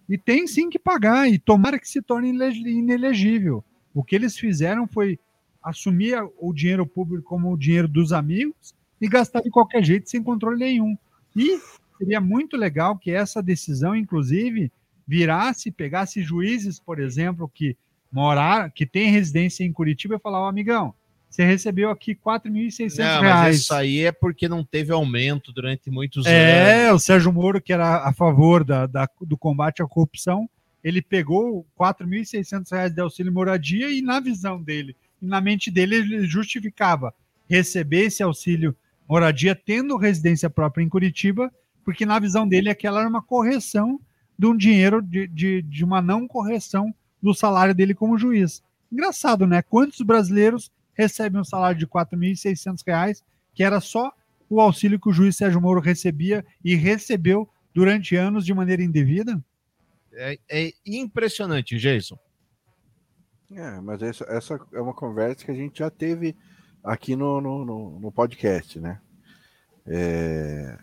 Speaker 7: E tem sim que pagar, e tomara que se torne inelegível. O que eles fizeram foi assumir o dinheiro público como o dinheiro dos amigos e gastar de qualquer jeito, sem controle nenhum. E seria muito legal que essa decisão, inclusive, virasse, pegasse juízes, por exemplo, que morar, que tem residência em Curitiba, e falar, ó, oh, amigão, você recebeu aqui 4.600 reais. Mas
Speaker 6: isso aí é porque não teve aumento durante muitos
Speaker 7: é, anos. É, o Sérgio Moro, que era a favor da, da do combate à corrupção, ele pegou 4.600 reais de auxílio moradia e na visão dele, e na mente dele, ele justificava receber esse auxílio moradia tendo residência própria em Curitiba, porque na visão dele aquela era uma correção de um dinheiro, de, de, de uma não correção do salário dele como juiz. Engraçado, né? Quantos brasileiros recebem um salário de R$ 4.600, que era só o auxílio que o juiz Sérgio Moro recebia e recebeu durante anos de maneira indevida?
Speaker 6: É, é impressionante, Jason.
Speaker 8: É, mas essa, essa, é uma conversa que a gente já teve aqui no, no, no, no podcast, né? É,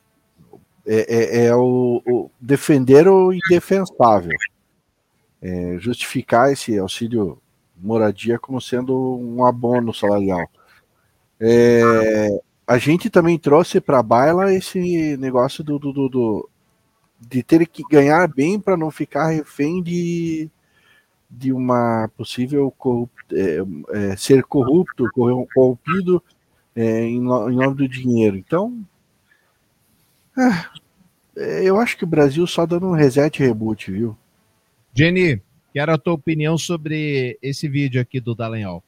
Speaker 8: é, é, é o, o, defender o indefensável é, justificar esse auxílio moradia como sendo um abono salarial. É, a gente também trouxe para a baila esse negócio do, do, do, do, de ter que ganhar bem para não ficar refém de, de uma possível é, é, ser corrupto, corrompido é, em, em, nome do dinheiro. Então, é, eu acho que o Brasil só dando um reset reboot, viu?
Speaker 6: Jenny, quero a tua opinião sobre esse vídeo aqui do Dallagnol.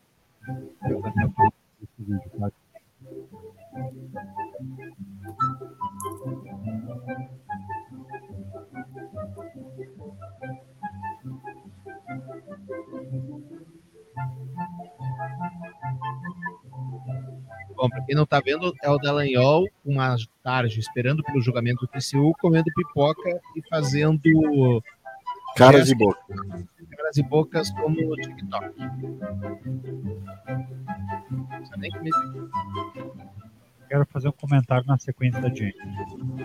Speaker 6: Bom, para quem não está vendo, é o Dallagnol, uma tarde esperando pelo julgamento do TCU, comendo pipoca e fazendo
Speaker 8: Caras e bocas.
Speaker 6: Caras e bocas como o TikTok.
Speaker 7: Quero fazer um comentário na sequência da Jenny.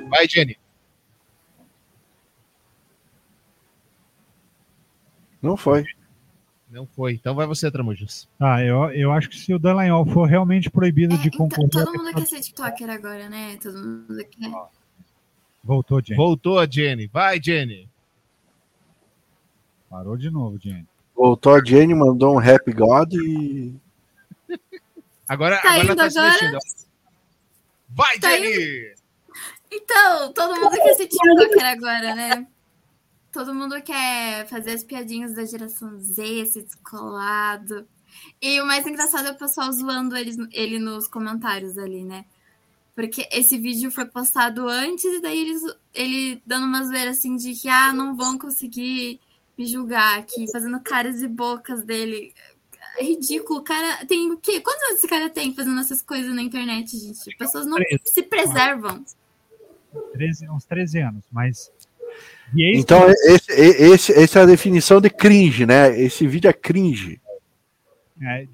Speaker 6: Vai, Jenny.
Speaker 8: Não foi.
Speaker 6: Não foi. Então vai você, Tramujas.
Speaker 7: Ah, eu, eu acho que se o Dallagnol for realmente proibido de
Speaker 9: Então,
Speaker 7: concorrer.
Speaker 9: todo mundo quer ser TikToker agora, né? Todo mundo quer.
Speaker 7: Voltou, Jenny.
Speaker 6: Voltou a Jenny. Vai, Jenny.
Speaker 7: Parou de novo, Jenny.
Speaker 8: Voltou a Jenny, mandou um Happy God e.
Speaker 6: Agora,
Speaker 9: Tá
Speaker 6: agora
Speaker 9: indo
Speaker 6: tá se
Speaker 9: agora?
Speaker 6: mexendo. Vai,
Speaker 9: Tá
Speaker 6: Jenny!
Speaker 9: Então, todo mundo quer ser TikToker agora, né? Todo mundo quer fazer as piadinhas da geração Z, ser descolado. E o mais engraçado é o pessoal zoando eles, ele nos comentários ali, né? Porque esse vídeo foi postado antes e daí eles, ele dando uma zoeira assim de que, ah, não vão conseguir me julgar aqui, fazendo caras e bocas dele. É ridículo, o cara tem o quê? Quantos anos esse cara tem fazendo essas coisas na internet, gente? As pessoas não
Speaker 7: Treze.
Speaker 9: se preservam.
Speaker 7: 13, uns 13 anos, mas. E é isso
Speaker 8: Então, esse, esse, essa é a definição de cringe, né? Esse vídeo é cringe.
Speaker 7: É,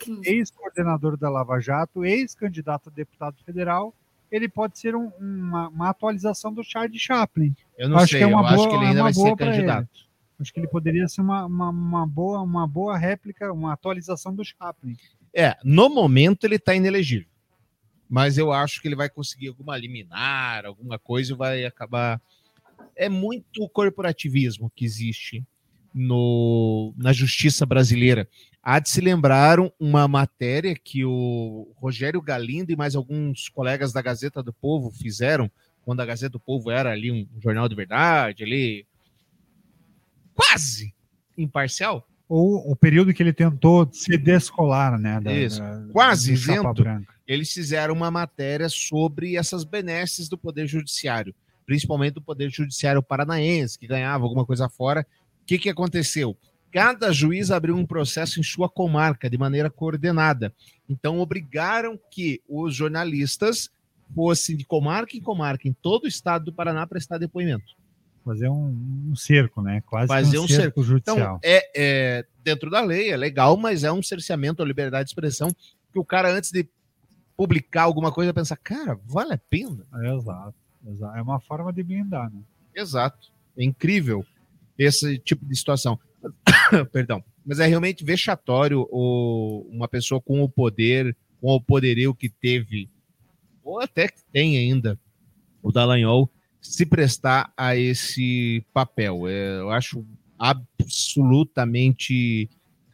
Speaker 9: cringe.
Speaker 7: ex-coordenador da Lava Jato, ex-candidato a deputado federal, ele pode ser um- uma, uma atualização do Charlie Chaplin.
Speaker 6: Eu não sei, eu acho que ele ainda
Speaker 7: é uma
Speaker 6: vai ser
Speaker 7: boa
Speaker 6: candidato.
Speaker 7: ele. Acho que ele poderia ser uma, uma, uma boa, uma boa réplica, uma atualização do Chaplin.
Speaker 6: É, no momento ele tá inelegível. Mas eu acho que ele vai conseguir alguma liminar, alguma coisa e vai acabar. É muito corporativismo que existe no, na justiça brasileira. Há de se lembrar um- uma matéria que o Rogério Galindo e mais alguns colegas da Gazeta do Povo fizeram, quando a Gazeta do Povo era ali um jornal de verdade, ali quase imparcial.
Speaker 7: Ou o período que ele tentou se descolar, né? da-
Speaker 6: Isso,
Speaker 7: da-
Speaker 6: quase isento. Eles fizeram uma matéria sobre essas benesses do Poder Judiciário, principalmente do Poder Judiciário paranaense, que ganhava alguma coisa fora. O que, que aconteceu? Cada juiz abriu um processo em sua comarca de maneira coordenada. Então, obrigaram que os jornalistas fossem de comarca em comarca, em todo o estado do Paraná, prestar depoimento.
Speaker 7: Fazer um, um cerco, né? Quase
Speaker 6: fazer um cerco
Speaker 7: judicial.
Speaker 6: Então, é, é dentro da lei, é legal, mas é um cerceamento à liberdade de expressão que o cara, antes de publicar alguma coisa, pensa, cara, vale a pena?
Speaker 7: É, exato, exato. É uma forma de blindar, né?
Speaker 6: Exato. É incrível esse tipo de situação. [coughs] Perdão. Mas é realmente vexatório o, uma pessoa com o poder, com o poderio que teve, ou até que tem ainda, o Dallagnol, se prestar a esse papel. É, eu acho absolutamente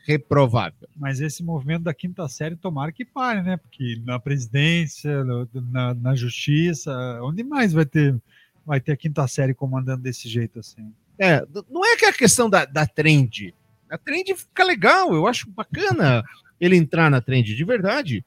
Speaker 6: reprovável.
Speaker 7: Mas esse movimento da quinta série, tomara que pare, né? Porque na presidência, na, na justiça, onde mais vai ter, vai ter a quinta série comandando desse jeito assim?
Speaker 6: É, não é que é a questão da, da trend. A trend fica legal, eu acho bacana ele entrar na trend, de verdade.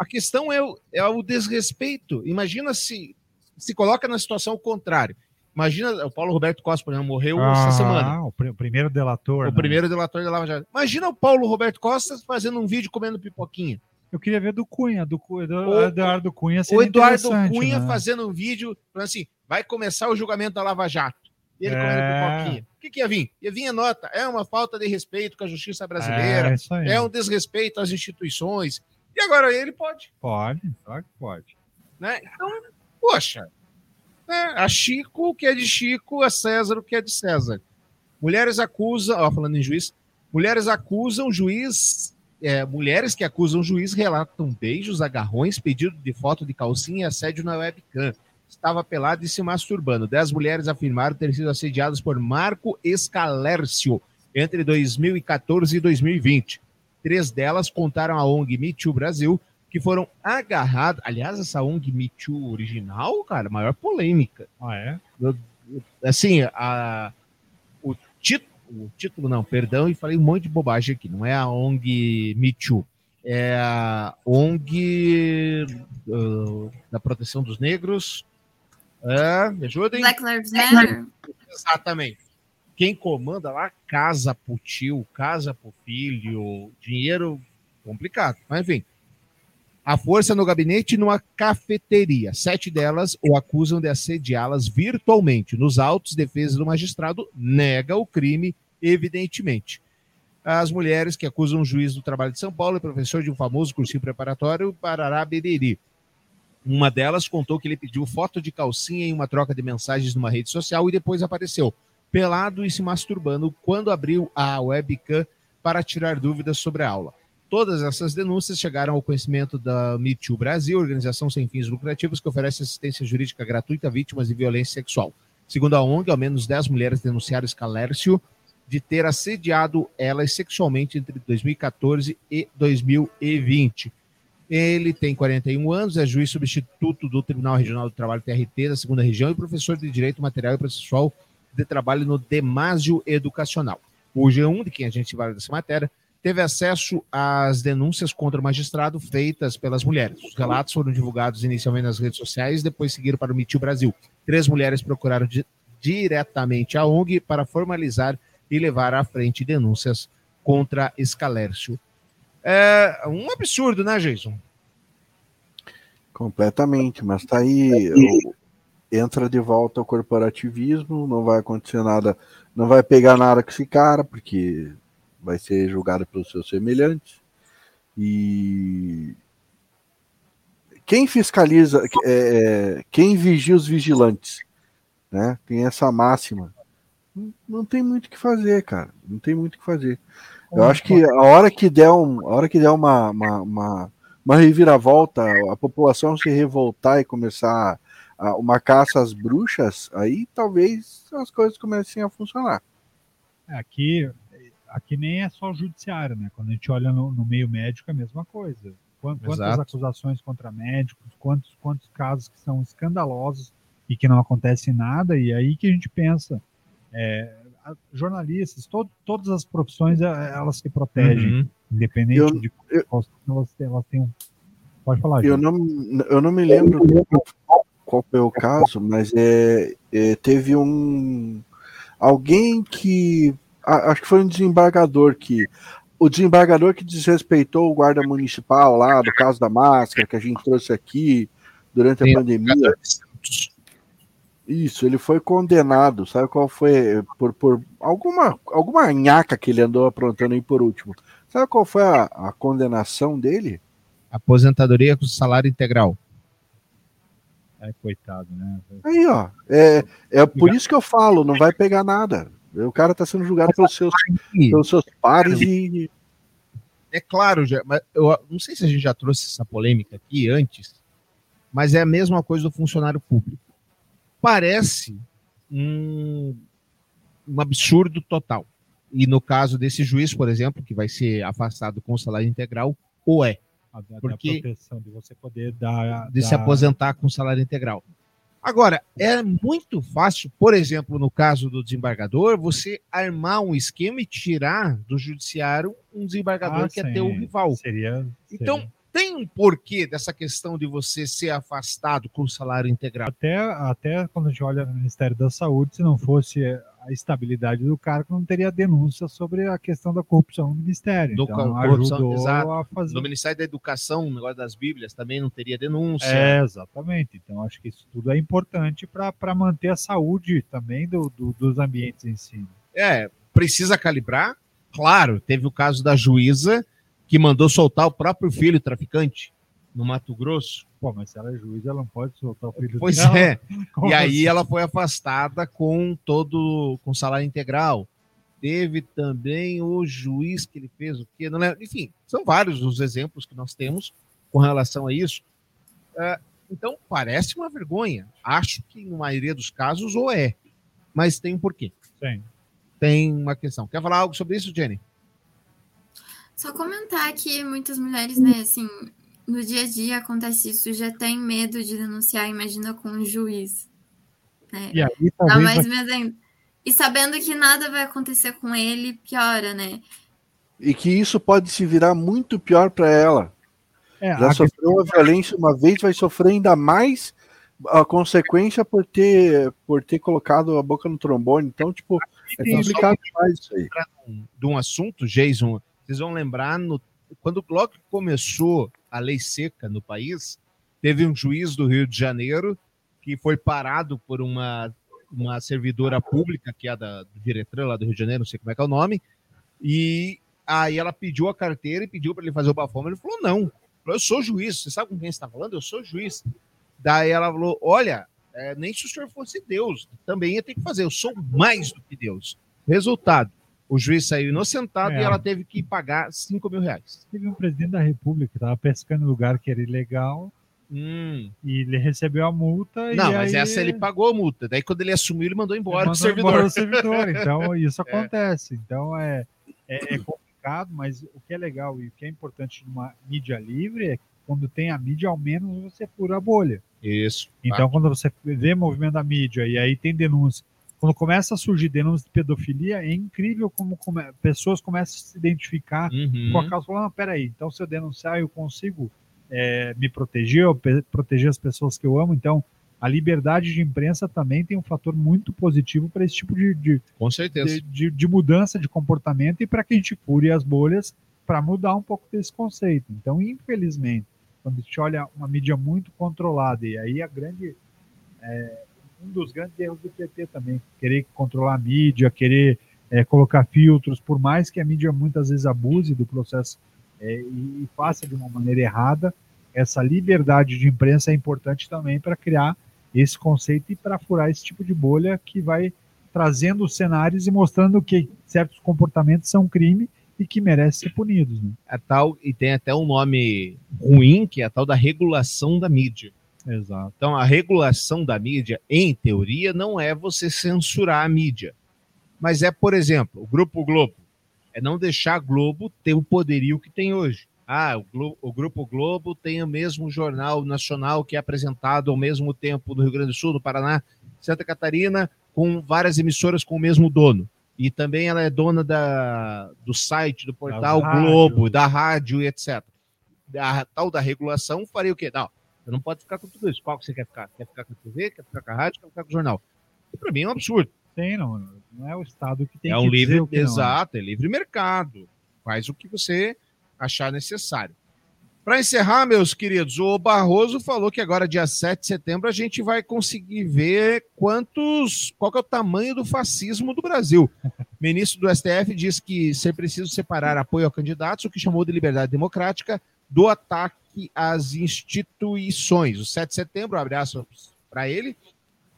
Speaker 6: A questão é o, é o desrespeito. Imagina se se coloca na situação contrária. Imagina, o Paulo Roberto Costa, por exemplo, morreu essa semana.
Speaker 7: Ah, o, o primeiro delator.
Speaker 6: O
Speaker 7: né?
Speaker 6: primeiro delator da Lava Jato. Imagina o Paulo Roberto Costa fazendo um vídeo comendo pipoquinha.
Speaker 7: Eu queria ver do Cunha, do, do
Speaker 6: O-
Speaker 7: Eduardo Cunha.
Speaker 6: O Eduardo Cunha
Speaker 7: né?
Speaker 6: fazendo um vídeo falando assim: vai começar o julgamento da Lava Jato. Ele
Speaker 7: É.
Speaker 6: comendo pipoquinha. O que, que ia vir? Ia vir a nota. É uma falta de respeito com a justiça brasileira.
Speaker 7: É.
Speaker 6: É um desrespeito às instituições. E agora ele pode,
Speaker 7: Pode, claro que pode.
Speaker 6: né? Então, poxa. né? A Chico o que é de Chico, a César o que é de César. Mulheres acusam, ó, falando em juiz, mulheres acusam juiz, é, mulheres que acusam juiz relatam beijos, agarrões, pedido de foto de calcinha e assédio na webcam. Estava pelado e se masturbando. Dez mulheres afirmaram ter sido assediadas por Marco Escalércio entre 2014 e 2020. Três delas contaram à ONG Me Too Brasil que foram agarradas. Aliás, essa ONG Me Too original, cara, maior polêmica.
Speaker 7: Ah, é?
Speaker 6: Assim, a, o, título, o título, não, perdão, e falei um monte de bobagem aqui. Não é a ONG Me Too. É a ONG uh, da proteção dos negros. É, me ajudem?
Speaker 9: Black Lives Matter.
Speaker 6: Exatamente. Quem comanda lá, casa pro tio, casa pro filho, dinheiro complicado. Mas enfim. A força no gabinete numa cafeteria. Sete delas o acusam de assediá-las virtualmente. Nos autos, defesa do magistrado nega o crime, evidentemente. as mulheres que acusam o juiz do trabalho de São Paulo e professor de um famoso cursinho preparatório Parará Beriri. Uma delas contou que ele pediu foto de calcinha em uma troca de mensagens numa rede social e depois apareceu pelado e se masturbando quando abriu a webcam para tirar dúvidas sobre a aula. Todas essas denúncias chegaram ao conhecimento da Me Too Brasil, organização sem fins lucrativos que oferece assistência jurídica gratuita a vítimas de violência sexual. Segundo a ONG, ao menos 10 mulheres denunciaram Scalércio de ter assediado elas sexualmente entre 2014 e 2020. Ele tem 41 anos, é juiz substituto do Tribunal Regional do Trabalho TRT da segunda região e professor de Direito Material e Processual de Trabalho no Demásio Educacional. O G1, de quem a gente vai dessa matéria, teve acesso às denúncias contra o magistrado feitas pelas mulheres. Os relatos foram divulgados inicialmente nas redes sociais, depois seguiram para o Mitil Brasil. Três mulheres procuraram di diretamente a ONG para formalizar e levar à frente denúncias contra Escalércio. É um absurdo, né, Jason?
Speaker 8: Completamente, mas tá aí. Entra de volta o corporativismo, não vai acontecer nada, não vai pegar nada com esse cara, porque vai ser julgado pelos seus semelhantes. E quem fiscaliza, é, quem vigia os vigilantes, né? Tem essa máxima. Não- tem muito o que fazer, cara. Não tem muito o que fazer. Eu acho que a hora que der, um, a hora que der uma, uma, uma, uma reviravolta, a população se revoltar e começar uma caça às bruxas, aí talvez as coisas comecem a funcionar.
Speaker 7: É, Aqui, aqui nem é só o judiciário, né? Quando a gente olha no, no meio médico é a mesma coisa. Quan- Quantas
Speaker 6: Exato.
Speaker 7: acusações contra médicos, quantos, quantos casos que são escandalosos e que não acontece nada, e aí que a gente pensa. é, jornalistas, to- todas as profissões, é, elas se protegem,
Speaker 6: Uhum.
Speaker 7: independente
Speaker 8: Eu-
Speaker 7: de qual elas, têm- elas têm um. Pode falar,
Speaker 8: Eu não, eu não me lembro qual foi o caso, mas é, é, teve um alguém que a- acho que foi um desembargador que o desembargador que desrespeitou o guarda municipal lá do caso da máscara que a gente trouxe aqui durante a
Speaker 6: Sim,
Speaker 8: pandemia. Isso, ele foi condenado. Sabe qual foi? Por, por alguma, alguma nhaca que ele andou aprontando aí por último. Sabe qual foi a, a condenação dele?
Speaker 6: Aposentadoria com salário integral.
Speaker 7: É, coitado, né?
Speaker 8: Aí, ó. É, é por isso que eu falo, não vai pegar nada. O cara tá sendo julgado pelos seus, pelos seus pares e.
Speaker 6: É claro, já, mas eu não sei se a gente já trouxe essa polêmica aqui antes, mas é a mesma coisa do funcionário público. Parece um, um absurdo total. E no caso desse juiz, por exemplo, que vai ser afastado com salário integral, ou é,
Speaker 7: A, da- da
Speaker 6: Porque-
Speaker 7: proteção de você poder dar.
Speaker 6: de se aposentar com salário integral. Agora, é muito fácil, por exemplo, no caso do desembargador, você armar um esquema e tirar do judiciário um desembargador
Speaker 7: Ah,
Speaker 6: que é
Speaker 7: sim.
Speaker 6: teu rival.
Speaker 7: Seria.
Speaker 6: Então, tem um porquê dessa questão de você ser afastado com salário integral.
Speaker 7: Até, até quando a gente olha no Ministério da Saúde, se não fosse a estabilidade do cargo, não teria denúncia sobre a questão da corrupção no Ministério.
Speaker 6: Do
Speaker 7: então,
Speaker 6: corrupção,
Speaker 7: ajudou
Speaker 6: exato.
Speaker 7: a fazer.
Speaker 6: No Ministério da Educação, o negócio das Bíblias também não teria denúncia.
Speaker 7: É, exatamente. Então, acho que isso tudo é importante para manter a saúde também do, do- dos ambientes em si.
Speaker 6: É, precisa calibrar. Claro, teve o caso da juíza que mandou soltar o próprio filho traficante no Mato Grosso.
Speaker 7: Pô, mas se ela é juiz, ela não pode soltar o filho
Speaker 6: Pois
Speaker 7: dela.
Speaker 6: é. [laughs]
Speaker 7: Como
Speaker 6: E aí
Speaker 7: assim?
Speaker 6: ela foi afastada com todo com salário integral. Teve também o juiz que ele fez o quê? Não lembro. Enfim, são vários os exemplos que nós temos com relação a isso. É, então, parece uma vergonha. Acho que, na maioria dos casos, ou é. Mas tem um porquê.
Speaker 7: Sim.
Speaker 6: Tem uma questão. Quer falar algo sobre isso, Jenny?
Speaker 9: Só comentar que muitas mulheres, né, assim, no dia a dia acontece isso, já tem medo de denunciar, imagina com um juiz. Né?
Speaker 7: E aí,
Speaker 9: Dá
Speaker 7: talvez.
Speaker 9: mais
Speaker 7: vai-
Speaker 9: medo ainda. E sabendo que nada vai acontecer com ele, piora, né?
Speaker 8: E que isso pode se virar muito pior para ela.
Speaker 7: É,
Speaker 8: Já
Speaker 7: a
Speaker 8: sofreu uma violência uma vez, vai sofrer ainda mais a consequência por ter, por ter colocado a boca no trombone. Então, tipo, é
Speaker 6: Tem
Speaker 8: complicado demais isso aí.
Speaker 6: de um assunto, Jason, vocês vão lembrar, no, quando logo começou a lei seca no país, teve um juiz do Rio de Janeiro que foi parado por uma, uma servidora pública, que é da do Diretran lá do Rio de Janeiro, não sei como é que é o nome, e Aí ela pediu a carteira e pediu para ele fazer o bafômetro. Ele falou: não, eu sou juiz. Você sabe com quem você está falando? Eu sou juiz. Daí ela falou: olha, é, nem se o senhor fosse Deus, também ia ter que fazer. Eu sou mais do que Deus. Resultado: o juiz saiu inocentado
Speaker 7: É.
Speaker 6: e ela teve que pagar 5 mil reais.
Speaker 7: Teve um presidente da República que estava pescando em lugar que era ilegal
Speaker 6: Hum.
Speaker 7: e ele recebeu a multa.
Speaker 6: Não, mas
Speaker 7: aí
Speaker 6: essa ele pagou a multa. Daí quando ele assumiu, ele mandou embora
Speaker 7: mandou
Speaker 6: o servidor.
Speaker 7: embora o servidor. Então, [laughs] isso
Speaker 6: É.
Speaker 7: acontece. Então, é, é, é complicado, mas o que é legal e o que é importante numa mídia livre é que quando tem a mídia, ao menos você fura a bolha.
Speaker 6: Isso.
Speaker 7: Então, quando você vê movimento da mídia e aí tem denúncia, quando começa a surgir denúncias de pedofilia, é incrível como come- pessoas começam a se identificar
Speaker 6: Uhum.
Speaker 7: com a causa. Falando, "Não, peraí, então se eu denunciar, eu consigo é, me proteger, eu proteger as pessoas que eu amo. Então, a liberdade de imprensa também tem um fator muito positivo para esse tipo de, de,
Speaker 6: Com certeza.
Speaker 7: de, de- de mudança de comportamento e para que a gente fure as bolhas para mudar um pouco desse conceito. Então, infelizmente, quando a gente olha uma mídia muito controlada, e aí a grande. é, um dos grandes erros do PT também, querer controlar a mídia, querer é, colocar filtros, por mais que a mídia muitas vezes abuse do processo é, e, e faça de uma maneira errada, essa liberdade de imprensa é importante também para criar esse conceito e para furar esse tipo de bolha que vai trazendo os cenários e mostrando que certos comportamentos são crime e que merecem ser punidos. Né?
Speaker 6: A tal, e tem até um nome ruim, que é a tal da regulação da mídia.
Speaker 7: Exato.
Speaker 6: Então, a regulação da mídia, em teoria, não é você censurar a mídia. Mas é, por exemplo, o Grupo Globo. É não deixar a Globo ter o poderio que tem hoje. Ah, o, Glo- o Grupo Globo tem o mesmo jornal nacional que é apresentado ao mesmo tempo no Rio Grande do Sul, no Paraná, Santa Catarina, com várias emissoras com o mesmo dono. E também ela é dona da, do site, do portal
Speaker 7: rádios.
Speaker 6: Globo, da rádio e etc. A tal da regulação faria o quê? Não, você não pode ficar com tudo isso. Qual que você quer ficar? Quer ficar com a TV? Quer ficar com a rádio? Quer ficar com o jornal? Para mim é um absurdo.
Speaker 7: Tem, não, não é o Estado que tem
Speaker 6: é
Speaker 7: que
Speaker 6: um
Speaker 7: dizer
Speaker 6: livre,
Speaker 7: o que não é.
Speaker 6: exato, é livre mercado. Faz o que você achar necessário. Para encerrar, meus queridos, o Barroso falou que agora, dia 7 de setembro, a gente vai conseguir ver quantos. qual é o tamanho do fascismo do Brasil. O [laughs] ministro do STF diz que ser preciso separar apoio a candidatos, o que chamou de liberdade democrática, do ataque às instituições. O 7 de setembro, aspas para ele,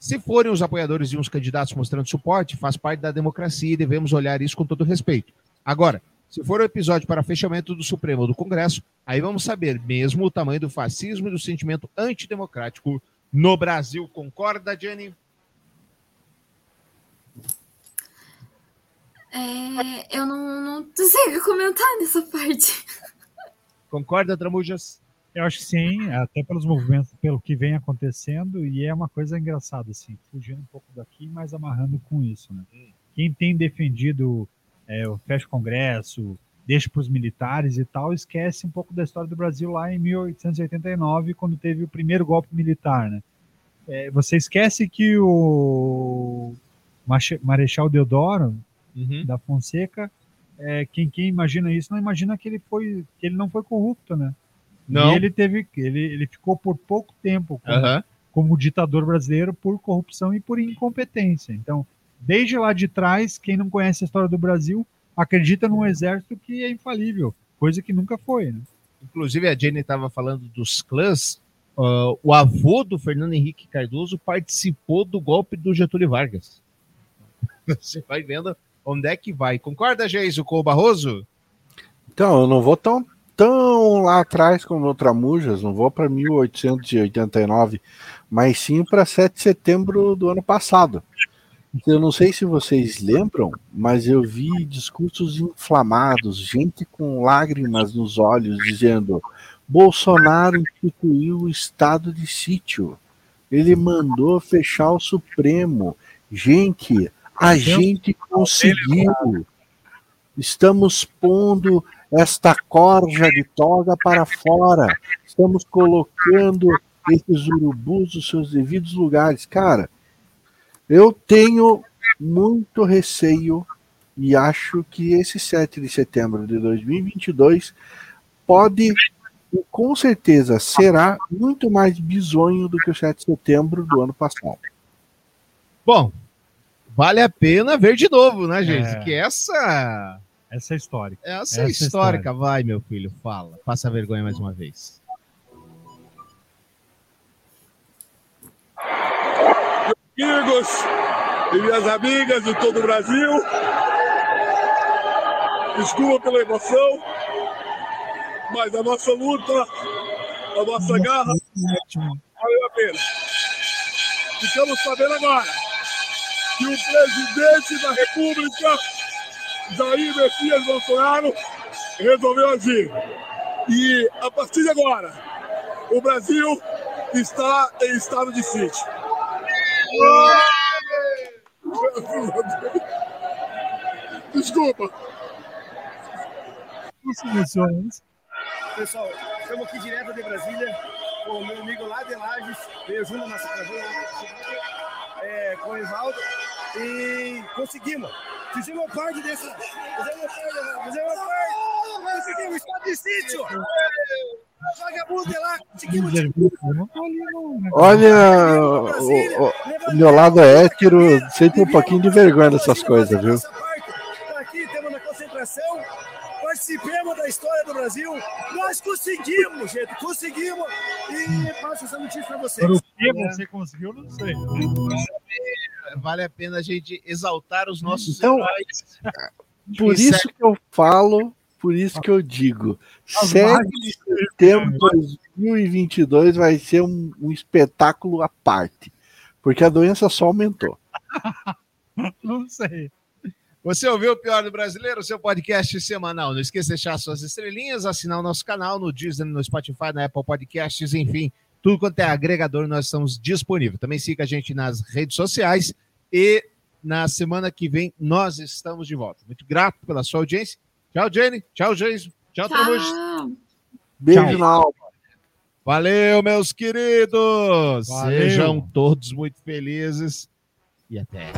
Speaker 6: se forem os apoiadores de uns candidatos mostrando suporte, faz parte da democracia e devemos olhar isso com todo respeito. Agora, se for o episódio para fechamento do Supremo ou do Congresso, aí vamos saber mesmo o tamanho do fascismo e do sentimento antidemocrático no Brasil. Concorda, Jenny?
Speaker 9: É, eu não, não sei o que comentar nessa parte.
Speaker 6: Concorda, Tramujas?
Speaker 7: Eu acho que sim, até pelos movimentos, pelo que vem acontecendo, e é uma coisa engraçada, assim, fugindo um pouco daqui, mas amarrando com isso, né? Quem tem defendido é, o fecha o Congresso, deixa para os militares e tal, esquece um pouco da história do Brasil lá em 1889, quando teve o primeiro golpe militar, né? É, você esquece que o Marechal Deodoro
Speaker 6: Uhum.
Speaker 7: da Fonseca, é, quem, quem imagina isso não imagina que ele foi que ele não foi corrupto, né?
Speaker 6: Não.
Speaker 7: E ele teve ele, ele ficou por pouco tempo como, como ditador brasileiro por corrupção e por incompetência. Então, desde lá de trás, quem não conhece a história do Brasil acredita num exército que é infalível, coisa que nunca foi, né?
Speaker 6: Inclusive, a Jenny estava falando dos clãs. ah, o avô do Fernando Henrique Cardoso participou do golpe do Getúlio Vargas. [laughs] Você vai vendo onde é que vai. Concorda, Geiso, com o Barroso?
Speaker 8: Então, eu não vou tão, tão lá atrás como o Tramujas, não vou para 1889, mas sim para 7 de setembro do ano passado. Eu não sei se vocês lembram, mas eu vi discursos inflamados, gente com lágrimas nos olhos, dizendo: Bolsonaro instituiu o estado de sítio. Ele mandou fechar o Supremo. Gente, a gente conseguiu. Estamos pondo esta corja de toga para fora. Estamos colocando esses urubus nos seus devidos lugares. Cara, eu tenho muito receio e acho que esse 7 de setembro de 2022 pode e com certeza será muito mais bizonho do que o 7 de setembro do ano passado.
Speaker 6: Bom, vale a pena ver de novo, né, gente?
Speaker 7: É.
Speaker 6: Que essa
Speaker 7: Essa é histórica.
Speaker 6: Essa é histórica, vai, meu filho, fala. Passa vergonha mais uma vez.
Speaker 12: amigos e minhas amigas de todo o Brasil. Desculpa pela emoção, mas a nossa luta, a nossa garra, valeu a pena. Ficamos sabendo agora que o presidente da República, Jair Messias Bolsonaro, resolveu agir. E a partir de agora, o Brasil está em estado de sítio. Desculpa.
Speaker 13: Pessoal, estamos aqui direto de Brasília com o meu amigo lá de Lages, veio junto na cidade, é, com o Evaldo, e conseguimos. Fizemos parte dessa. Fizemos parte, fizemos parte. Conseguimos, estado de sítio! Vagabundo lá, conseguimos.
Speaker 8: Olha, o, o- o meu lado é hétero, sente um pouquinho de vergonha dessas coisas, viu?
Speaker 13: Tá aqui, estamos na concentração, participemos da história do Brasil. Nós conseguimos, gente, conseguimos. E passo essa notícia para vocês.
Speaker 7: Por o que você conseguiu, não sei.
Speaker 6: Vale a pena a gente exaltar os nossos
Speaker 8: Então,
Speaker 6: heróis.
Speaker 8: Por
Speaker 6: Isso
Speaker 8: isso que eu falo, por isso que eu digo,
Speaker 7: As
Speaker 8: 7
Speaker 7: marcas
Speaker 8: de setembro de 2022 vai ser um, um espetáculo à parte, porque a doença só aumentou. [laughs]
Speaker 7: Não sei.
Speaker 6: Você ouviu o Pior do Brasileiro, seu podcast semanal. Não esqueça de deixar suas estrelinhas, assinar o nosso canal no Disney, no Spotify, na Apple Podcasts, enfim, tudo quanto é agregador, nós estamos disponíveis. Também siga a gente nas redes sociais e na semana que vem nós estamos de volta. Muito grato pela sua audiência. Tchau, Jenny. Tchau, Jason. Tchau, Tramujas.
Speaker 8: Beijo
Speaker 6: Tchau.
Speaker 8: na alma.
Speaker 6: Valeu, meus queridos.
Speaker 7: Valeu.
Speaker 6: Sejam todos muito felizes e até.